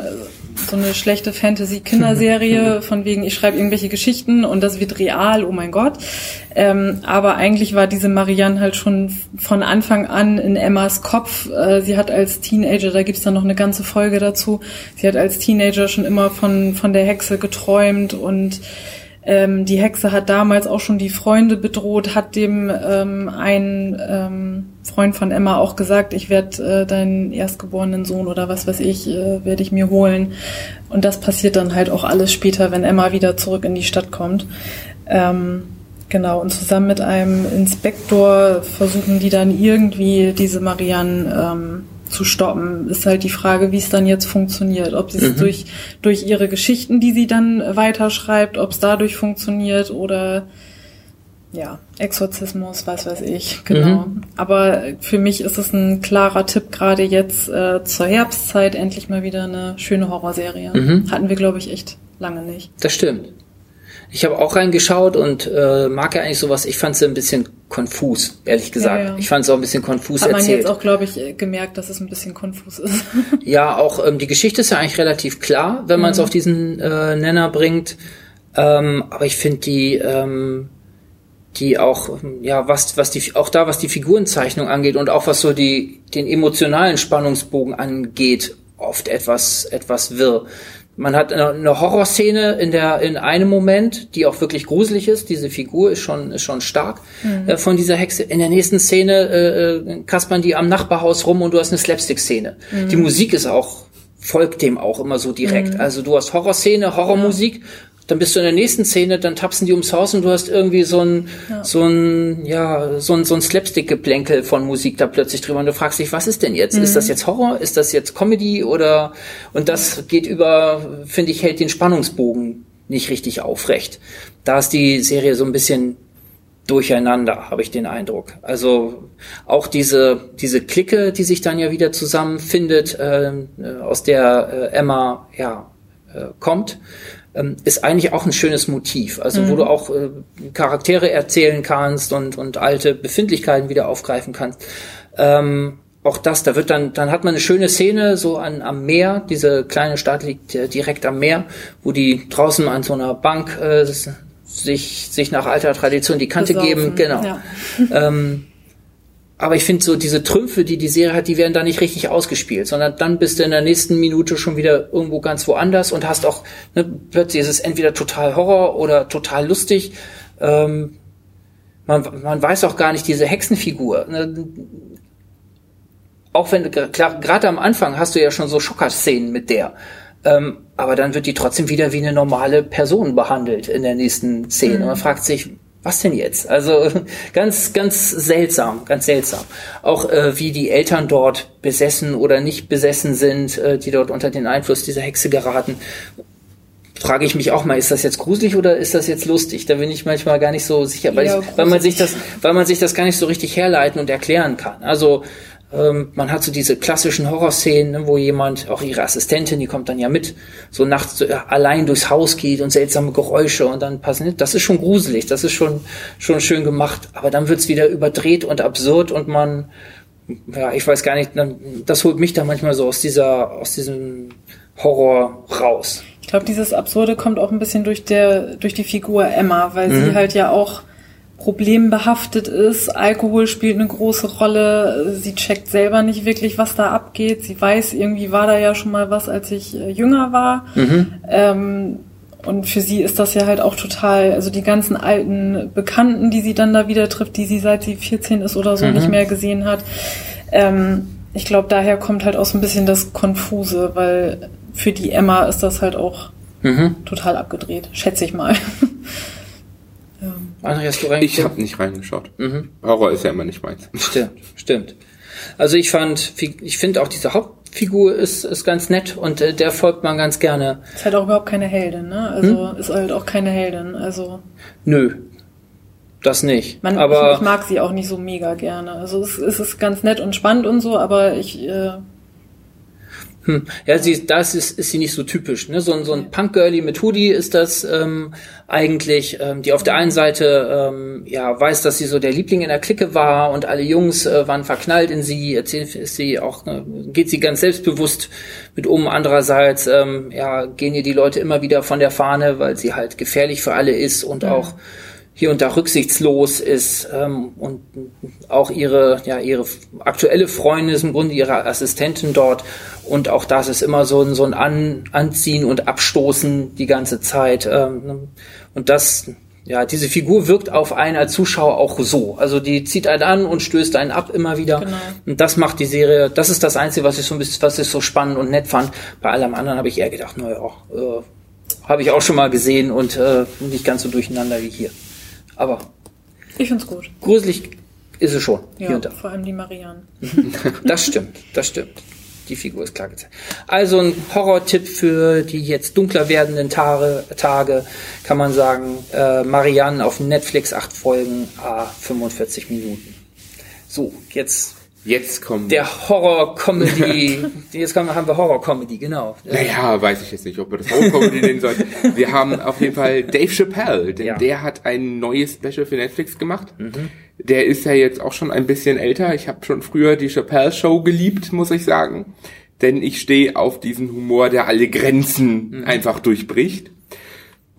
so eine schlechte Fantasy-Kinderserie, von wegen, ich schreibe irgendwelche Geschichten und das wird real, oh mein Gott. Ähm, aber eigentlich war diese Marianne halt schon von Anfang an in Emmas Kopf. Äh, sie hat als Teenager, da gibt's dann noch eine ganze Folge dazu, sie hat als Teenager schon immer von, von der Hexe geträumt und Ähm, die Hexe hat damals auch schon die Freunde bedroht, hat dem ähm, ein ähm, Freund von Emma auch gesagt, ich werde äh, deinen erstgeborenen Sohn oder was weiß ich, äh, werde ich mir holen. Und das passiert dann halt auch alles später, wenn Emma wieder zurück in die Stadt kommt. Ähm, genau, und zusammen mit einem Inspektor versuchen die dann irgendwie diese Marianne ähm, zu stoppen. Ist halt die Frage, wie es dann jetzt funktioniert. Ob sie es mhm. durch, durch ihre Geschichten, die sie dann weiterschreibt, ob es dadurch funktioniert oder ja, Exorzismus, was weiß ich, genau. Mhm. Aber für mich ist es ein klarer Tipp, gerade jetzt äh, zur Herbstzeit endlich mal wieder eine schöne Horrorserie. Mhm. Hatten wir, glaube ich, echt lange nicht. Das stimmt. Ich habe auch reingeschaut und äh, mag ja eigentlich sowas. Ich fand es ein bisschen konfus, ehrlich gesagt. Ja, ja. Ich fand es auch ein bisschen konfus Hat erzählt. Man jetzt auch, glaube ich, gemerkt, dass es ein bisschen konfus ist. ja, auch ähm, die Geschichte ist ja eigentlich relativ klar, wenn man es mhm. auf diesen äh, Nenner bringt. Ähm, aber ich finde die ähm, die auch ja was was die auch da was die Figurenzeichnung angeht und auch was so die den emotionalen Spannungsbogen angeht oft etwas etwas wirr man hat eine Horrorszene in der in einem Moment, die auch wirklich gruselig ist. Diese Figur ist schon ist schon stark mhm. äh, von dieser Hexe. In der nächsten Szene äh, äh, kaspern die am Nachbarhaus rum und du hast eine Slapstick-Szene. Mhm. Die Musik ist auch folgt dem auch immer so direkt. Mhm. Also du hast Horrorszene, Horrormusik dann bist du in der nächsten Szene, dann tapsen die ums Haus und du hast irgendwie so ein, ja. so ein, ja, so ein, so ein Slapstick-Geplänkel von Musik da plötzlich drüber und du fragst dich, was ist denn jetzt? Mhm. Ist das jetzt Horror? Ist das jetzt Comedy oder, und das geht über, finde ich, hält den Spannungsbogen nicht richtig aufrecht. Da ist die Serie so ein bisschen durcheinander, habe ich den Eindruck. Also auch diese diese Clique, die sich dann ja wieder zusammenfindet, äh, aus der äh, Emma ja äh, kommt, ist eigentlich auch ein schönes Motiv. Also mhm. wo du auch äh, Charaktere erzählen kannst und, und alte Befindlichkeiten wieder aufgreifen kannst. Ähm, auch das, da wird dann, dann hat man eine schöne Szene so an, am Meer. Diese kleine Stadt liegt äh, direkt am Meer, wo die draußen an so einer Bank äh, sich, sich nach alter Tradition die Kante Besaufen, geben. Genau. Ja. ähm, aber ich finde so diese Trümpfe, die die Serie hat, die werden da nicht richtig ausgespielt, sondern dann bist du in der nächsten Minute schon wieder irgendwo ganz woanders und hast auch ne, plötzlich ist es entweder total Horror oder total lustig. Ähm, man, man weiß auch gar nicht diese Hexenfigur. Ne? Auch wenn klar, gerade am Anfang hast du ja schon so Schocker-Szenen mit der. Ähm, aber dann wird die trotzdem wieder wie eine normale Person behandelt in der nächsten Szene. Mhm. Und man fragt sich, was denn jetzt? Also ganz, ganz seltsam, ganz seltsam. Auch äh, wie die Eltern dort besessen oder nicht besessen sind, äh, die dort unter den Einfluss dieser Hexe geraten. Frage ich mich auch mal, ist das jetzt gruselig oder ist das jetzt lustig? Da bin ich manchmal gar nicht so sicher, weil, ich, weil man sich das, weil man sich das gar nicht so richtig herleiten und erklären kann. Also ähm, man hat so diese klassischen Horrorszenen, ne, wo jemand, auch ihre Assistentin, die kommt dann ja mit, so nachts so, ja, allein durchs Haus geht und seltsame Geräusche und dann passen. Das ist schon gruselig, das ist schon, schon schön gemacht. Aber dann wird's wieder überdreht und absurd und man, ja, ich weiß gar nicht, das holt mich da manchmal so aus dieser, aus diesem Horror raus. Ich glaube, dieses Absurde kommt auch ein bisschen durch der, durch die Figur Emma, weil mhm. sie halt ja auch problembehaftet ist. Alkohol spielt eine große Rolle. Sie checkt selber nicht wirklich, was da abgeht. Sie weiß, irgendwie war da ja schon mal was, als ich äh, jünger war. Mhm. Ähm, und für sie ist das ja halt auch total, also die ganzen alten Bekannten, die sie dann da wieder trifft, die sie seit sie 14 ist oder so mhm. nicht mehr gesehen hat. Ähm, ich glaube, daher kommt halt auch so ein bisschen das Konfuse, weil für die Emma ist das halt auch mhm. total abgedreht, schätze ich mal. André, hast du reingeschaut? Ich habe nicht reingeschaut. Mhm. Horror ist ja immer nicht meins. Stimmt, stimmt. Also ich fand, ich finde auch diese Hauptfigur ist, ist ganz nett und äh, der folgt man ganz gerne. Ist halt auch überhaupt keine Heldin, ne? Also hm? ist halt auch keine Heldin. Also. Nö. Das nicht. Man, aber ich, ich mag sie auch nicht so mega gerne. Also es, es ist ganz nett und spannend und so, aber ich äh, hm. Ja, sie, das ist, ist sie nicht so typisch. Ne? So, so ein Punk-Girlie mit Hoodie ist das ähm, eigentlich, ähm, die auf der einen Seite ähm, ja weiß, dass sie so der Liebling in der Clique war und alle Jungs äh, waren verknallt in sie. Erzählt ist sie auch, äh, geht sie ganz selbstbewusst mit um. Andererseits ähm, ja gehen ihr die Leute immer wieder von der Fahne, weil sie halt gefährlich für alle ist und ja. auch hier und da rücksichtslos ist ähm, und auch ihre ja ihre aktuelle Freundin ist im Grunde ihre Assistentin dort und auch das ist immer so ein so ein An Anziehen und Abstoßen die ganze Zeit ähm, und das ja, diese Figur wirkt auf einen als Zuschauer auch so. Also die zieht einen an und stößt einen ab immer wieder. Genau. Und das macht die Serie, das ist das Einzige, was ich so ein bisschen, was ich so spannend und nett fand. Bei allem anderen habe ich eher gedacht, naja, äh, habe ich auch schon mal gesehen und äh, nicht ganz so durcheinander wie hier. Aber. Ich find's gut. Gruselig ist es schon. Ja, hier und da. vor allem die Marianne. das stimmt, das stimmt. Die Figur ist klar gezeigt. Also ein Horror-Tipp für die jetzt dunkler werdenden Tage, Tage kann man sagen, äh, Marianne auf Netflix, acht Folgen, a 45 Minuten. So, jetzt Jetzt kommt der Horror-Comedy. jetzt haben wir Horror-Comedy, genau. Naja, weiß ich jetzt nicht, ob wir das Horror-Comedy nennen sollen. Wir haben auf jeden Fall Dave Chappelle, denn ja. der hat ein neues Special für Netflix gemacht. Mhm. Der ist ja jetzt auch schon ein bisschen älter. Ich habe schon früher die Chappelle Show geliebt, muss ich sagen. Denn ich stehe auf diesen Humor, der alle Grenzen mhm. einfach durchbricht.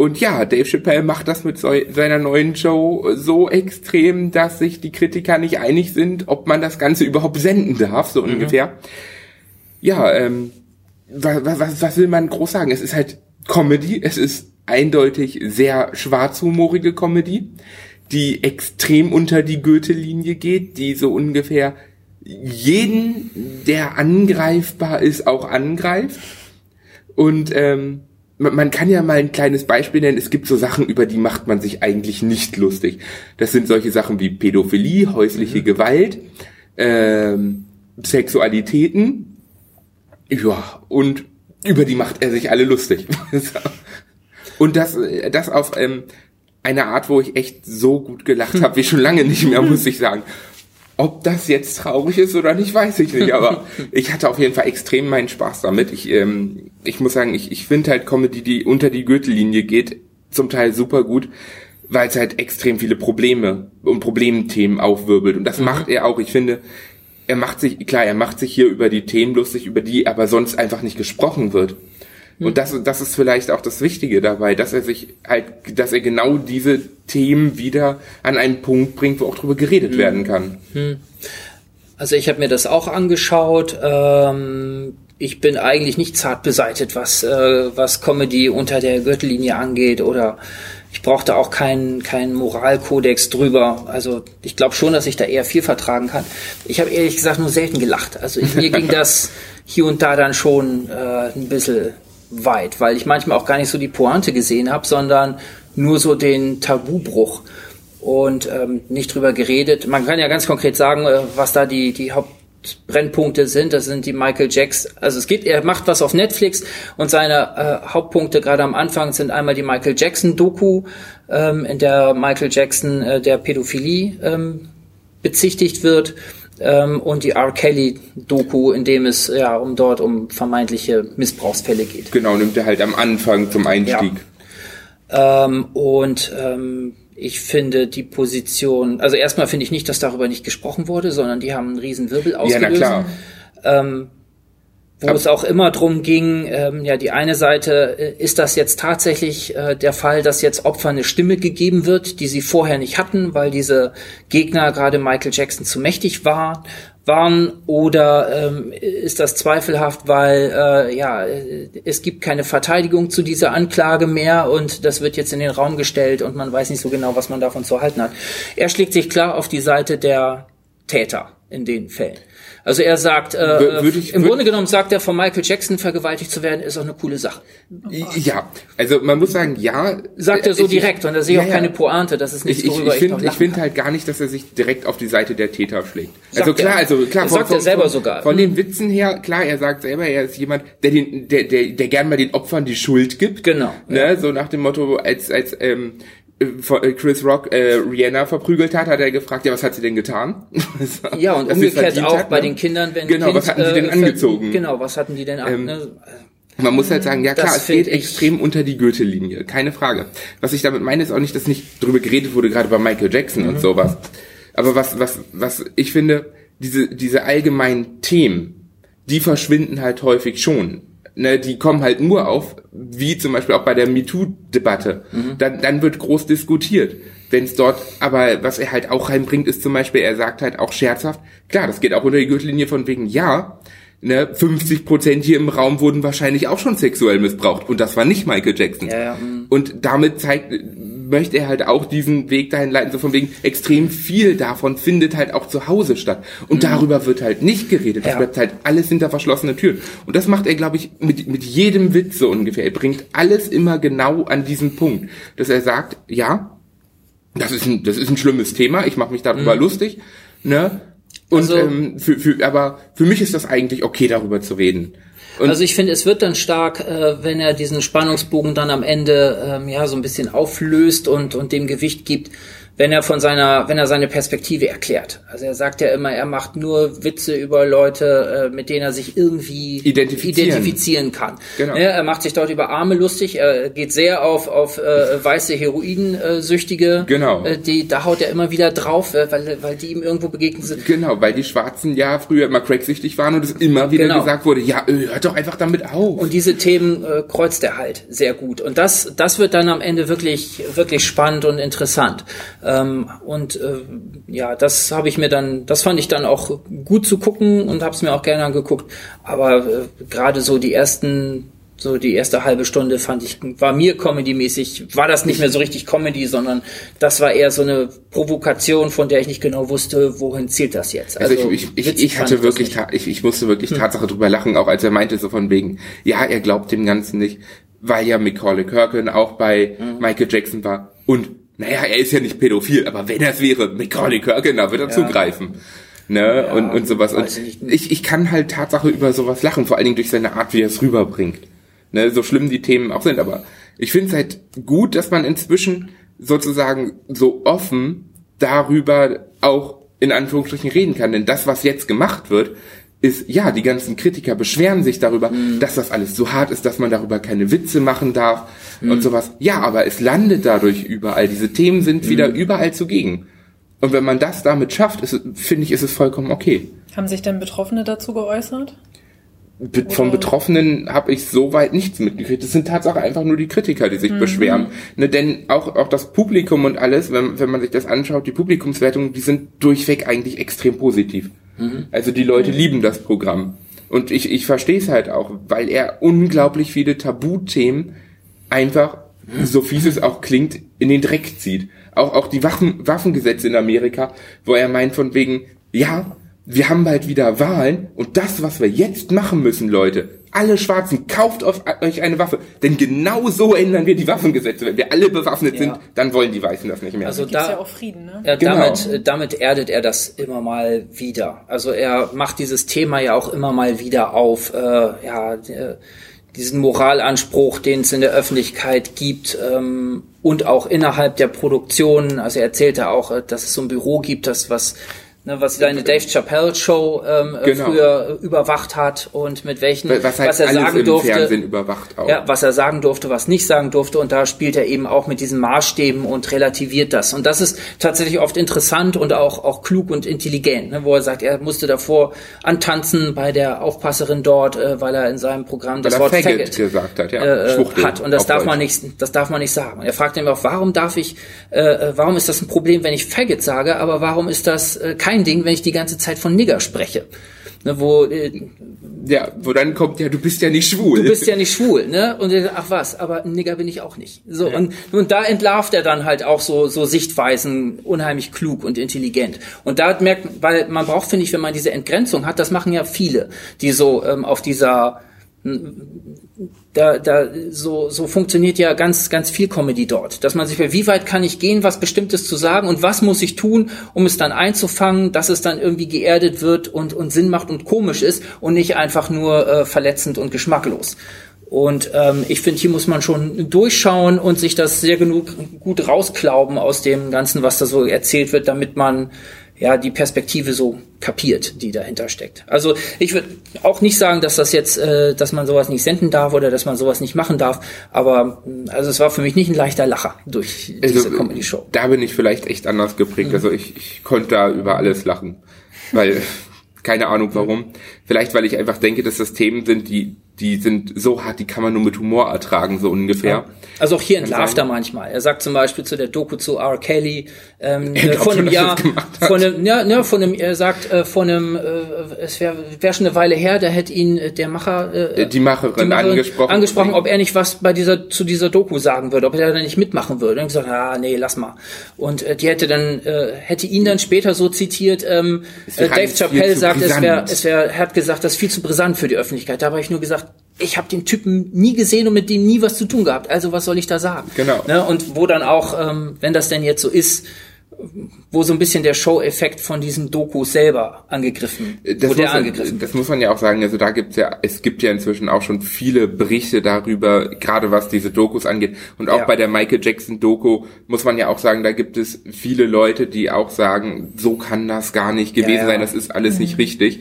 Und ja, Dave Chappelle macht das mit so, seiner neuen Show so extrem, dass sich die Kritiker nicht einig sind, ob man das Ganze überhaupt senden darf, so mhm. ungefähr. Ja, ähm, was, was, was will man groß sagen? Es ist halt Comedy, es ist eindeutig sehr schwarzhumorige Comedy, die extrem unter die Goethe-Linie geht, die so ungefähr jeden, der angreifbar ist, auch angreift. Und ähm, man kann ja mal ein kleines Beispiel nennen. Es gibt so Sachen, über die macht man sich eigentlich nicht lustig. Das sind solche Sachen wie Pädophilie, häusliche mhm. Gewalt, ähm, Sexualitäten. Ja, und über die macht er sich alle lustig. und das, das auf ähm, eine Art, wo ich echt so gut gelacht habe, wie schon lange nicht mehr, muss ich sagen. Ob das jetzt traurig ist oder nicht, weiß ich nicht. Aber ich hatte auf jeden Fall extrem meinen Spaß damit. Ich, ähm, ich muss sagen, ich, ich finde halt Comedy, die unter die Gürtellinie geht, zum Teil super gut, weil es halt extrem viele Probleme und Problemthemen aufwirbelt. Und das mhm. macht er auch. Ich finde, er macht sich, klar, er macht sich hier über die Themen lustig, über die aber sonst einfach nicht gesprochen wird. Und hm. das, das ist vielleicht auch das Wichtige dabei, dass er sich halt, dass er genau diese Themen wieder an einen Punkt bringt, wo auch drüber geredet hm. werden kann. Hm. Also ich habe mir das auch angeschaut. Ähm, ich bin eigentlich nicht zart beseitet, was, äh, was Comedy unter der Gürtellinie angeht oder ich brauchte auch keinen keinen Moralkodex drüber. Also ich glaube schon, dass ich da eher viel vertragen kann. Ich habe ehrlich gesagt nur selten gelacht. Also mir ging das hier und da dann schon äh, ein bisschen weit, weil ich manchmal auch gar nicht so die Pointe gesehen habe, sondern nur so den Tabubruch und ähm, nicht drüber geredet. Man kann ja ganz konkret sagen, äh, was da die, die Hauptbrennpunkte sind. Das sind die Michael Jackson. Also es geht, er macht was auf Netflix und seine äh, Hauptpunkte gerade am Anfang sind einmal die Michael Jackson Doku, ähm, in der Michael Jackson äh, der Pädophilie ähm, bezichtigt wird ähm, und die R. Kelly-Doku, in dem es ja um dort um vermeintliche Missbrauchsfälle geht. Genau, nimmt er halt am Anfang zum Einstieg. Ja. Ähm, und ähm, ich finde die Position, also erstmal finde ich nicht, dass darüber nicht gesprochen wurde, sondern die haben einen riesen Wirbel ausgelöst. Ja, na klar. Ähm, wo es auch immer drum ging, ähm, ja, die eine Seite, äh, ist das jetzt tatsächlich äh, der Fall, dass jetzt Opfer eine Stimme gegeben wird, die sie vorher nicht hatten, weil diese Gegner, gerade Michael Jackson, zu mächtig war, waren, oder ähm, ist das zweifelhaft, weil äh, ja, es gibt keine Verteidigung zu dieser Anklage mehr und das wird jetzt in den Raum gestellt und man weiß nicht so genau, was man davon zu halten hat. Er schlägt sich klar auf die Seite der Täter in den Fällen. Also er sagt, äh, ich, im Grunde genommen sagt er, von Michael Jackson vergewaltigt zu werden, ist auch eine coole Sache. Ja, also man muss sagen, ja. Sagt er so ich, direkt und da sehe ich ja, auch keine Pointe, das ist nicht ich, worüber ich, ich, ich finde halt gar nicht, dass er sich direkt auf die Seite der Täter schlägt. Also sagt klar, er. also klar, von, sagt von, er selber sogar. Von den Witzen her, klar, er sagt selber, er ist jemand, der den, der, der, der gern mal den Opfern die Schuld gibt. Genau. Ne, ja. so nach dem Motto, als, als, ähm, äh, Chris Rock äh, Rihanna verprügelt hat, hat er gefragt, ja, was hat sie denn getan? ja, und umgekehrt auch hat, bei ne? den Kindern, wenn Genau, kind, was hatten die denn äh, angezogen? Genau, was hatten die denn an? Ähm, ne? Man muss halt sagen, ja klar, das es geht extrem unter die Gürtellinie, keine Frage. Was ich damit meine, ist auch nicht, dass nicht drüber geredet wurde, gerade bei Michael Jackson mhm. und sowas. Aber was, was, was ich finde, diese, diese allgemeinen Themen, die verschwinden halt häufig schon ne, die kommen halt nur auf, wie zum Beispiel auch bei der MeToo-Debatte. Mhm. Dann, dann wird groß diskutiert. Wenn es dort, aber was er halt auch reinbringt, ist zum Beispiel, er sagt halt auch scherzhaft, klar, das geht auch unter die Gürtellinie von wegen, ja, ne, 50 Prozent hier im Raum wurden wahrscheinlich auch schon sexuell missbraucht und das war nicht Michael Jackson. Ja, ja. Mhm. Und damit zeigt, möchte er halt auch diesen Weg dahin leiten, so von wegen extrem viel davon findet halt auch zu Hause statt. Und mhm. darüber wird halt nicht geredet. Das ja. bleibt halt alles hinter verschlossenen Türen. Und das macht er, glaube ich, mit, mit jedem Witz so ungefähr. Er bringt alles immer genau an diesen Punkt, dass er sagt, ja, das ist ein, das ist ein schlimmes Thema, ich mache mich darüber mhm. lustig, ne? Und also, ähm, für, für, aber für mich ist das eigentlich okay, darüber zu reden. Und also ich finde, es wird dann stark, äh, wenn er diesen Spannungsbogen dann am Ende ähm, ja so ein bisschen auflöst und und dem Gewicht gibt, wenn er von seiner, wenn er seine Perspektive erklärt. Also er sagt ja immer, er macht nur Witze über Leute, äh, mit denen er sich irgendwie identifizieren, identifizieren kann. Genau. Ja, er macht sich dort über Arme lustig, er geht sehr auf, auf äh, weiße Heroinsüchtige. Genau. Äh, die, da haut er immer wieder drauf, äh, weil, weil die ihm irgendwo begegnet sind. Genau, weil die Schwarzen ja früher immer cracksüchtig waren und es immer wieder genau. gesagt wurde, ja, hört doch einfach damit auf. Und diese Themen äh, kreuzt er halt sehr gut. Und das, das wird dann am Ende wirklich, wirklich spannend und interessant. Ähm, und äh, ja, das habe ich mir dann, das fand ich dann auch gut zu gucken und habe es mir auch gerne angeguckt. Aber äh, gerade so die ersten so die erste halbe Stunde fand ich, war mir Comedy-mäßig, war das nicht mehr so richtig Comedy, sondern das war eher so eine Provokation, von der ich nicht genau wusste, wohin zielt das jetzt. Also, also ich, ich, ich, ich hatte wirklich, ich, ich musste wirklich hm. Tatsache drüber lachen, auch als er meinte so von wegen, ja, er glaubt dem Ganzen nicht, weil ja Macaulay Culkin auch bei mhm. Michael Jackson war und naja, er ist ja nicht pädophil, aber wenn er es wäre, Macaulay Culkin, da wird er ja. zugreifen. Ne? Ja, und, und sowas. Und ich, ich kann halt Tatsache über sowas lachen, vor allen Dingen durch seine Art, wie er es rüberbringt. Ne? So schlimm die Themen auch sind, aber ich finde es halt gut, dass man inzwischen sozusagen so offen darüber auch in Anführungsstrichen reden kann. Denn das, was jetzt gemacht wird, ist, ja, die ganzen Kritiker beschweren sich darüber, mhm. dass das alles so hart ist, dass man darüber keine Witze machen darf mhm. und sowas. Ja, aber es landet dadurch überall. Diese Themen sind mhm. wieder überall zugegen. Und wenn man das damit schafft, finde ich, ist es vollkommen okay. Haben sich denn Betroffene dazu geäußert? Be von Betroffenen habe ich soweit nichts mitgekriegt. Es sind tatsächlich einfach nur die Kritiker, die sich mhm. beschweren. Ne, denn auch, auch das Publikum und alles, wenn, wenn man sich das anschaut, die Publikumswertungen, die sind durchweg eigentlich extrem positiv. Mhm. Also die Leute mhm. lieben das Programm. Und ich, ich verstehe es halt auch, weil er unglaublich viele Tabuthemen einfach, mhm. so fies es auch klingt, in den Dreck zieht. Auch, auch die Waffen, Waffengesetze in Amerika, wo er meint von wegen, ja, wir haben bald wieder Wahlen und das, was wir jetzt machen müssen, Leute, alle Schwarzen, kauft euch eine Waffe. Denn genau so ändern wir die Waffengesetze. Wenn wir alle bewaffnet ja. sind, dann wollen die Weißen das nicht mehr. Also da, ja auch Frieden, ne? Ja, genau. damit, äh, damit erdet er das immer mal wieder. Also er macht dieses Thema ja auch immer mal wieder auf. Äh, ja, äh, diesen Moralanspruch, den es in der Öffentlichkeit gibt ähm, und auch innerhalb der Produktion. Also er erzählte auch, äh, dass es so ein Büro gibt, das was ne, was seine Dave Chappelle Show ähm, äh, genau. früher überwacht hat und mit welchen was, halt was er sagen durfte, überwacht auch. ja, was er sagen durfte, was nicht sagen durfte und da spielt er eben auch mit diesen Maßstäben und relativiert das und das ist tatsächlich oft interessant und auch auch klug und intelligent, ne, wo er sagt, er musste davor antanzen bei der Aufpasserin dort, äh, weil er in seinem Programm das Wort Faggot, Faggot gesagt hat, ja. äh, hat und das darf Deutsch. man nicht, das darf man nicht sagen. Er fragt ihn auch, warum darf ich, äh, äh, warum ist das ein Problem, wenn ich Faggot sage, aber warum ist das äh, kein kein Ding, wenn ich die ganze Zeit von Nigger spreche. Ne, wo, äh, ja, wo dann kommt, ja, du bist ja nicht schwul. Du bist ja nicht schwul, ne? Und ach was, aber ein Nigger bin ich auch nicht. So, ja. und, und da entlarvt er dann halt auch so, so Sichtweisen unheimlich klug und intelligent. Und da merkt, weil man braucht, finde ich, wenn man diese Entgrenzung hat, das machen ja viele, die so ähm, auf dieser da, da so, so funktioniert ja ganz, ganz viel Comedy dort. Dass man sich wie weit kann ich gehen, was Bestimmtes zu sagen und was muss ich tun, um es dann einzufangen, dass es dann irgendwie geerdet wird und, und Sinn macht und komisch ist und nicht einfach nur äh, verletzend und geschmacklos. Und ähm, ich finde, hier muss man schon durchschauen und sich das sehr genug gut rausklauben aus dem Ganzen, was da so erzählt wird, damit man ja die Perspektive so kapiert, die dahinter steckt. Also ich würde auch nicht sagen, dass das jetzt, äh, dass man sowas nicht senden darf oder dass man sowas nicht machen darf, aber mm, also es war für mich nicht ein leichter Lacher durch diese also, Comedy Show. Da bin ich vielleicht echt anders geprägt. Mhm. Also ich, ich konnte da über alles lachen, weil keine Ahnung warum. Vielleicht weil ich einfach denke, dass das Themen sind, die die sind so hart, die kann man nur mit Humor ertragen, so ungefähr. Ja. Also auch hier entlarvt er manchmal. Er sagt zum Beispiel zu der Doku zu R. Kelly, ähm, äh, von einem Jahr, von einem, ja, ja, von einem, er sagt, äh, von einem, äh, es wäre wär schon eine Weile her, da hätte ihn äh, der Macher, äh, die Macherin, die Macherin angesprochen, angesprochen, ob er nicht was bei dieser, zu dieser Doku sagen würde, ob er da nicht mitmachen würde. Und gesagt, ah, nee, lass mal. Und äh, die hätte dann, äh, hätte ihn dann später so zitiert, ähm, äh, Dave Chappelle sagt, es wäre, es wäre, er hat gesagt, das ist viel zu brisant für die Öffentlichkeit. Da habe ich nur gesagt, ich habe den Typen nie gesehen und mit dem nie was zu tun gehabt. Also was soll ich da sagen? Genau. Ne? Und wo dann auch, ähm, wenn das denn jetzt so ist, wo so ein bisschen der Show-Effekt von diesen Dokus selber angegriffen, das wo der angegriffen Das muss man ja auch sagen, also da gibt's ja, es gibt ja inzwischen auch schon viele Berichte darüber, gerade was diese Dokus angeht. Und auch ja. bei der Michael Jackson Doku muss man ja auch sagen, da gibt es viele Leute, die auch sagen, so kann das gar nicht gewesen ja, ja. sein, das ist alles mhm. nicht richtig.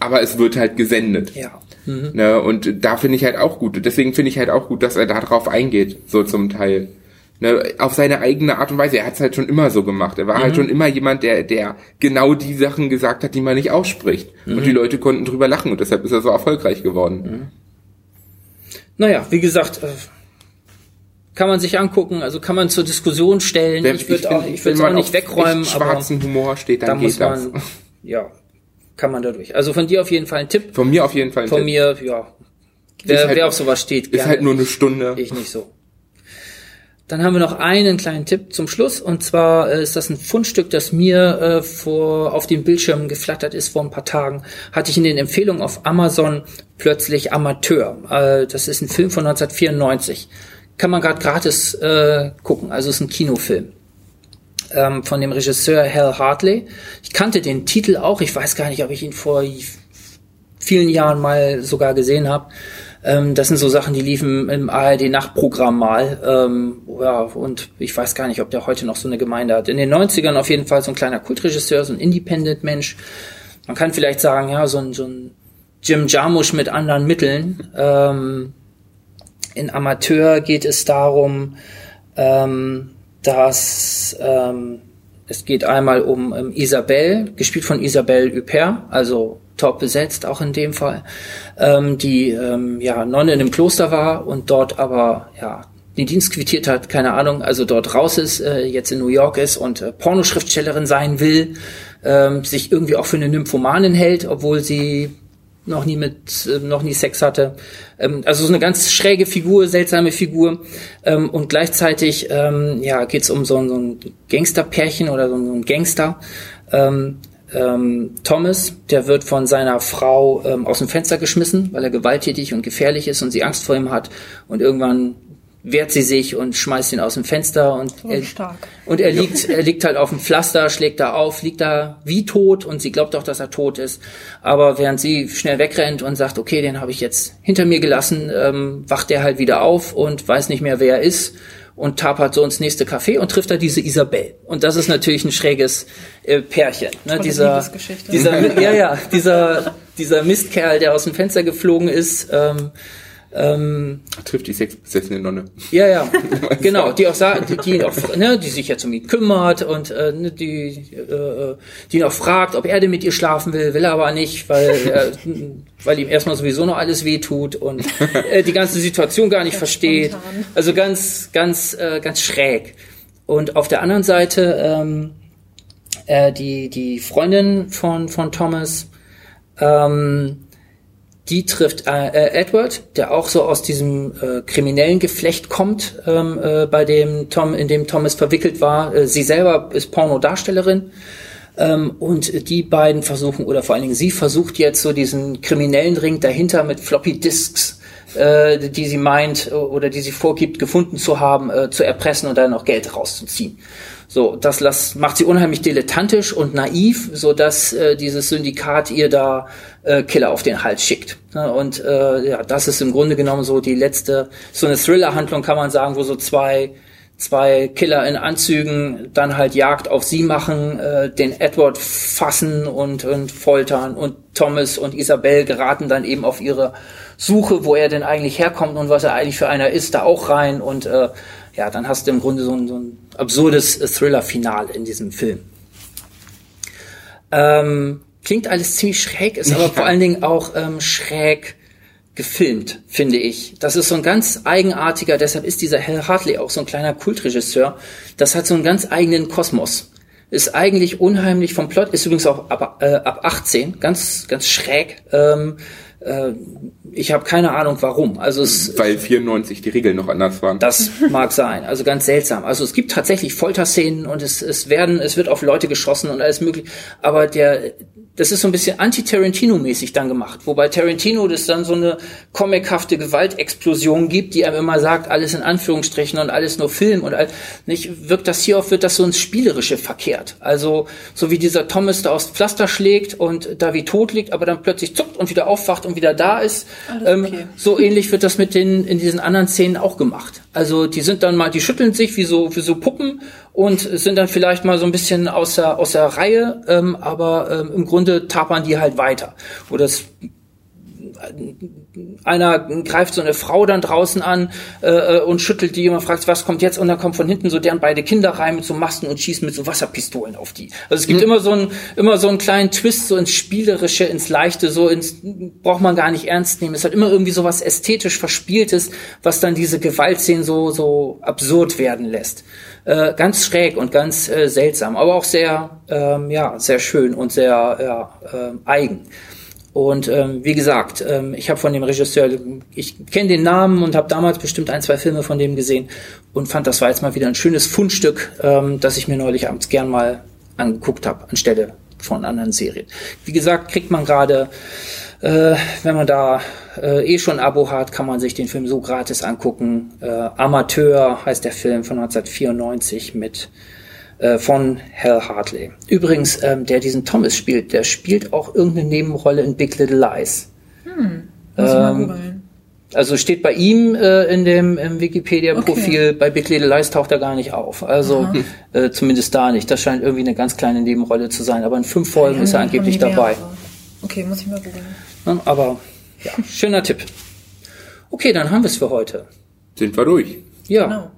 Aber es wird halt gesendet. Ja. Mhm. Ne, und da finde ich halt auch gut. Deswegen finde ich halt auch gut, dass er da drauf eingeht, so zum Teil. Ne, auf seine eigene Art und Weise. Er hat es halt schon immer so gemacht. Er war halt mhm. halt schon immer jemand, der, der genau die Sachen gesagt hat, die man nicht ausspricht. Mhm. Und die Leute konnten drüber lachen und deshalb ist er so erfolgreich geworden. Mhm. Naja, wie gesagt, äh, kann man sich angucken, also kann man zur Diskussion stellen. Wenn, ich würde auch, ich würde auch nicht wegräumen, aber schwarzen Humor steht, dann da geht muss man, das. Ja, kann man dadurch. Also von dir auf jeden Fall ein Tipp. Von mir auf jeden Fall ein Von Tipp. mir, ja. Wer, halt, wer auf sowas steht, gerne. Ist halt nur eine Stunde. Ich nicht so. Dann haben wir noch einen kleinen Tipp zum Schluss und zwar äh, ist das ein Fundstück, das mir äh, vor auf dem Bildschirm geflattert ist vor ein paar Tagen. Hatte ich in den Empfehlungen auf Amazon plötzlich Amateur. Äh, das ist ein Film von 1994. Kann man gerade gratis äh, gucken. Also ist ein Kinofilm ähm, von dem Regisseur Hal Hartley. Ich kannte den Titel auch. Ich weiß gar nicht, ob ich ihn vor vielen Jahren mal sogar gesehen habe. Ähm, das sind so Sachen, die liefen im ARD-Nachtprogramm mal. Ähm, ja, und ich weiß gar nicht, ob der heute noch so eine Gemeinde hat. In den 90ern auf jeden Fall so ein kleiner Kultregisseur, so ein Independent-Mensch. Man kann vielleicht sagen, ja, so ein, so ein Jim Jarmusch mit anderen Mitteln. Ähm, in Amateur geht es darum, ähm, dass ähm, es geht einmal um ähm, Isabelle, gespielt von Isabelle Huppert, also top besetzt auch in dem Fall, ähm, die ähm, ja Nonne in einem Kloster war und dort aber ja den Dienst quittiert hat, keine Ahnung, also dort raus ist, äh, jetzt in New York ist und äh, Pornoschriftstellerin sein will, ähm, sich irgendwie auch für eine Nymphomanin hält, obwohl sie noch nie mit, äh, noch nie Sex hatte. Ähm, also so eine ganz schräge Figur, seltsame Figur. Ähm, und gleichzeitig, ähm, ja, geht's um so, ein Gangsterpärchen oder so, ein Gangster. Ähm, ähm, Thomas, der wird von seiner Frau ähm, aus dem Fenster geschmissen, weil er gewalttätig und gefährlich ist und sie Angst vor ihm hat. Und irgendwann wehrt sie sich und schmeißt ihn aus dem Fenster und so er, stark. und er liegt er liegt halt auf dem Pflaster, schlägt da auf, liegt da wie tot und sie glaubt auch, dass er tot ist. Aber während sie schnell wegrennt und sagt, okay, den habe ich jetzt hinter mir gelassen, ähm, wacht er halt wieder auf und weiß nicht mehr, wer er ist und tapert so ins nächste Café und trifft da diese Isabel. Und das ist natürlich ein schräges äh, Pärchen. Ne? Dieser, dieser, ja, ja, dieser, dieser Mistkerl, der aus dem Fenster geflogen ist. Ähm, ähm, Trifft die sexbesessene Nonne. Ja, ja, genau, die auch sagt, die, die, auch, ne, die sich jetzt um ihn kümmert und äh, ne, die, äh, die noch fragt, ob er denn mit ihr schlafen will, will er aber nicht, weil, er, weil ihm erstmal sowieso noch alles wehtut und äh, die ganze Situation gar nicht ganz versteht. Spontan. Also ganz, ganz, äh, ganz schräg. Und auf der anderen Seite ähm, äh, die, die Freundin von, von Thomas, ähm, die trifft äh, äh, Edward, der auch so aus diesem äh, kriminellen Geflecht kommt, ähm, äh, bei dem Tom, in dem Thomas verwickelt war. Äh, sie selber ist Pornodarstellerin. Ähm, und die beiden versuchen, oder vor allen Dingen sie versucht jetzt so diesen kriminellen Ring dahinter mit Floppy Disks, äh, die sie meint oder die sie vorgibt, gefunden zu haben, äh, zu erpressen und dann noch Geld rauszuziehen. So, das las, macht sie unheimlich dilettantisch und naiv, so dass äh, dieses Syndikat ihr da äh, Killer auf den Hals schickt. Ja, und äh, ja, das ist im Grunde genommen so die letzte, so eine Thriller-Handlung kann man sagen, wo so zwei zwei Killer in Anzügen dann halt Jagd auf sie machen, äh, den Edward fassen und, und foltern und Thomas und Isabel geraten dann eben auf ihre Suche, wo er denn eigentlich herkommt und was er eigentlich für einer ist, da auch rein und äh, ja, dann hast du im Grunde so ein, so ein absurdes Thriller-Final in diesem Film. Ähm, klingt alles ziemlich schräg, ist aber ja. vor allen Dingen auch ähm, schräg gefilmt, finde ich. Das ist so ein ganz eigenartiger, deshalb ist dieser Hal Hartley auch so ein kleiner Kultregisseur. Das hat so einen ganz eigenen Kosmos. Ist eigentlich unheimlich vom Plot, ist übrigens auch ab, äh, ab 18, ganz, ganz schräg. Ähm, äh, ich habe keine Ahnung warum. Also es, Weil 94 die Regeln noch anders waren. Das mag sein. Also ganz seltsam. Also es gibt tatsächlich Folterszenen und es, es werden, es wird auf Leute geschossen und alles mögliche. Aber der, das ist so ein bisschen anti-Tarantino-mäßig dann gemacht. Wobei Tarantino das dann so eine comichafte Gewaltexplosion gibt, die einem immer sagt, alles in Anführungsstrichen und alles nur Film und all, nicht, wirkt das hier auf, wird das so ins Spielerische verkehrt. Also, so wie dieser Thomas da aufs Pflaster schlägt und da wie tot liegt, aber dann plötzlich zuckt und wieder aufwacht und wieder da ist. Ähm, okay. So ähnlich wird das mit den, in diesen anderen Szenen auch gemacht. Also, die sind dann mal, die schütteln sich wie so, wie so Puppen und sind dann vielleicht mal so ein bisschen außer, außer Reihe, ähm, aber ähm, im Grunde tapern die halt weiter. Wo das einer greift so eine Frau dann draußen an äh, äh und schüttelt die und fragt, was kommt jetzt? Und dann kommt von hinten so deren beide Kinder rein mit so Masten und schießen mit so Wasserpistolen auf die. Also es gibt mhm. immer so einen immer so einen kleinen Twist so ins Spielerische, ins Leichte, so ins braucht man gar nicht ernst nehmen. Es hat immer irgendwie so was ästhetisch Verspieltes, was dann diese Gewaltszenen so so absurd werden lässt. Äh, ganz schräg und ganz äh, seltsam, aber auch sehr, ähm, ja, sehr schön und sehr ja, äh, eigen. Und ähm, wie gesagt, ähm, ich habe von dem Regisseur, ich kenne den Namen und habe damals bestimmt ein, zwei Filme von dem gesehen und fand, das war jetzt mal wieder ein schönes Fundstück, ähm, das ich mir neulich abends gern mal angeguckt habe, anstelle von anderen Serien. Wie gesagt, kriegt man gerade äh, wenn man da äh, eh schon ein Abo hat, kann man sich den Film so gratis angucken. Äh, Amateur heißt der Film von 1994 mit äh, von Hal Hartley. Übrigens, ähm, der diesen Thomas spielt, der spielt auch irgendeine Nebenrolle in Big Little Lies. Hm, ähm, also steht bei ihm äh, in dem im Wikipedia-Profil, okay. bei Big Little Lies taucht er gar nicht auf. Also äh, zumindest da nicht. Das scheint irgendwie eine ganz kleine Nebenrolle zu sein. Aber in fünf Folgen ja, ist er angeblich dabei. Okay, muss ich mal googeln. Aber ja, schöner Tipp. Okay, dann haben wir es für heute. Sind wir durch. Ja. Genau.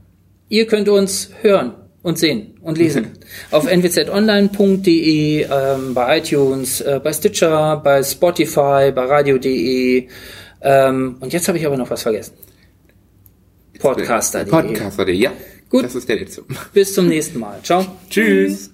Ihr könnt uns hören und sehen und lesen. Auf nwzonline.de, ähm, bei iTunes, äh, bei Stitcher, bei Spotify, bei radio.de. Ähm, und jetzt habe ich aber noch was vergessen. Podcaster.de. Podcaster.de, ja. Gut. Das ist der letzte. Bis zum nächsten Mal. Ciao. Tschüss.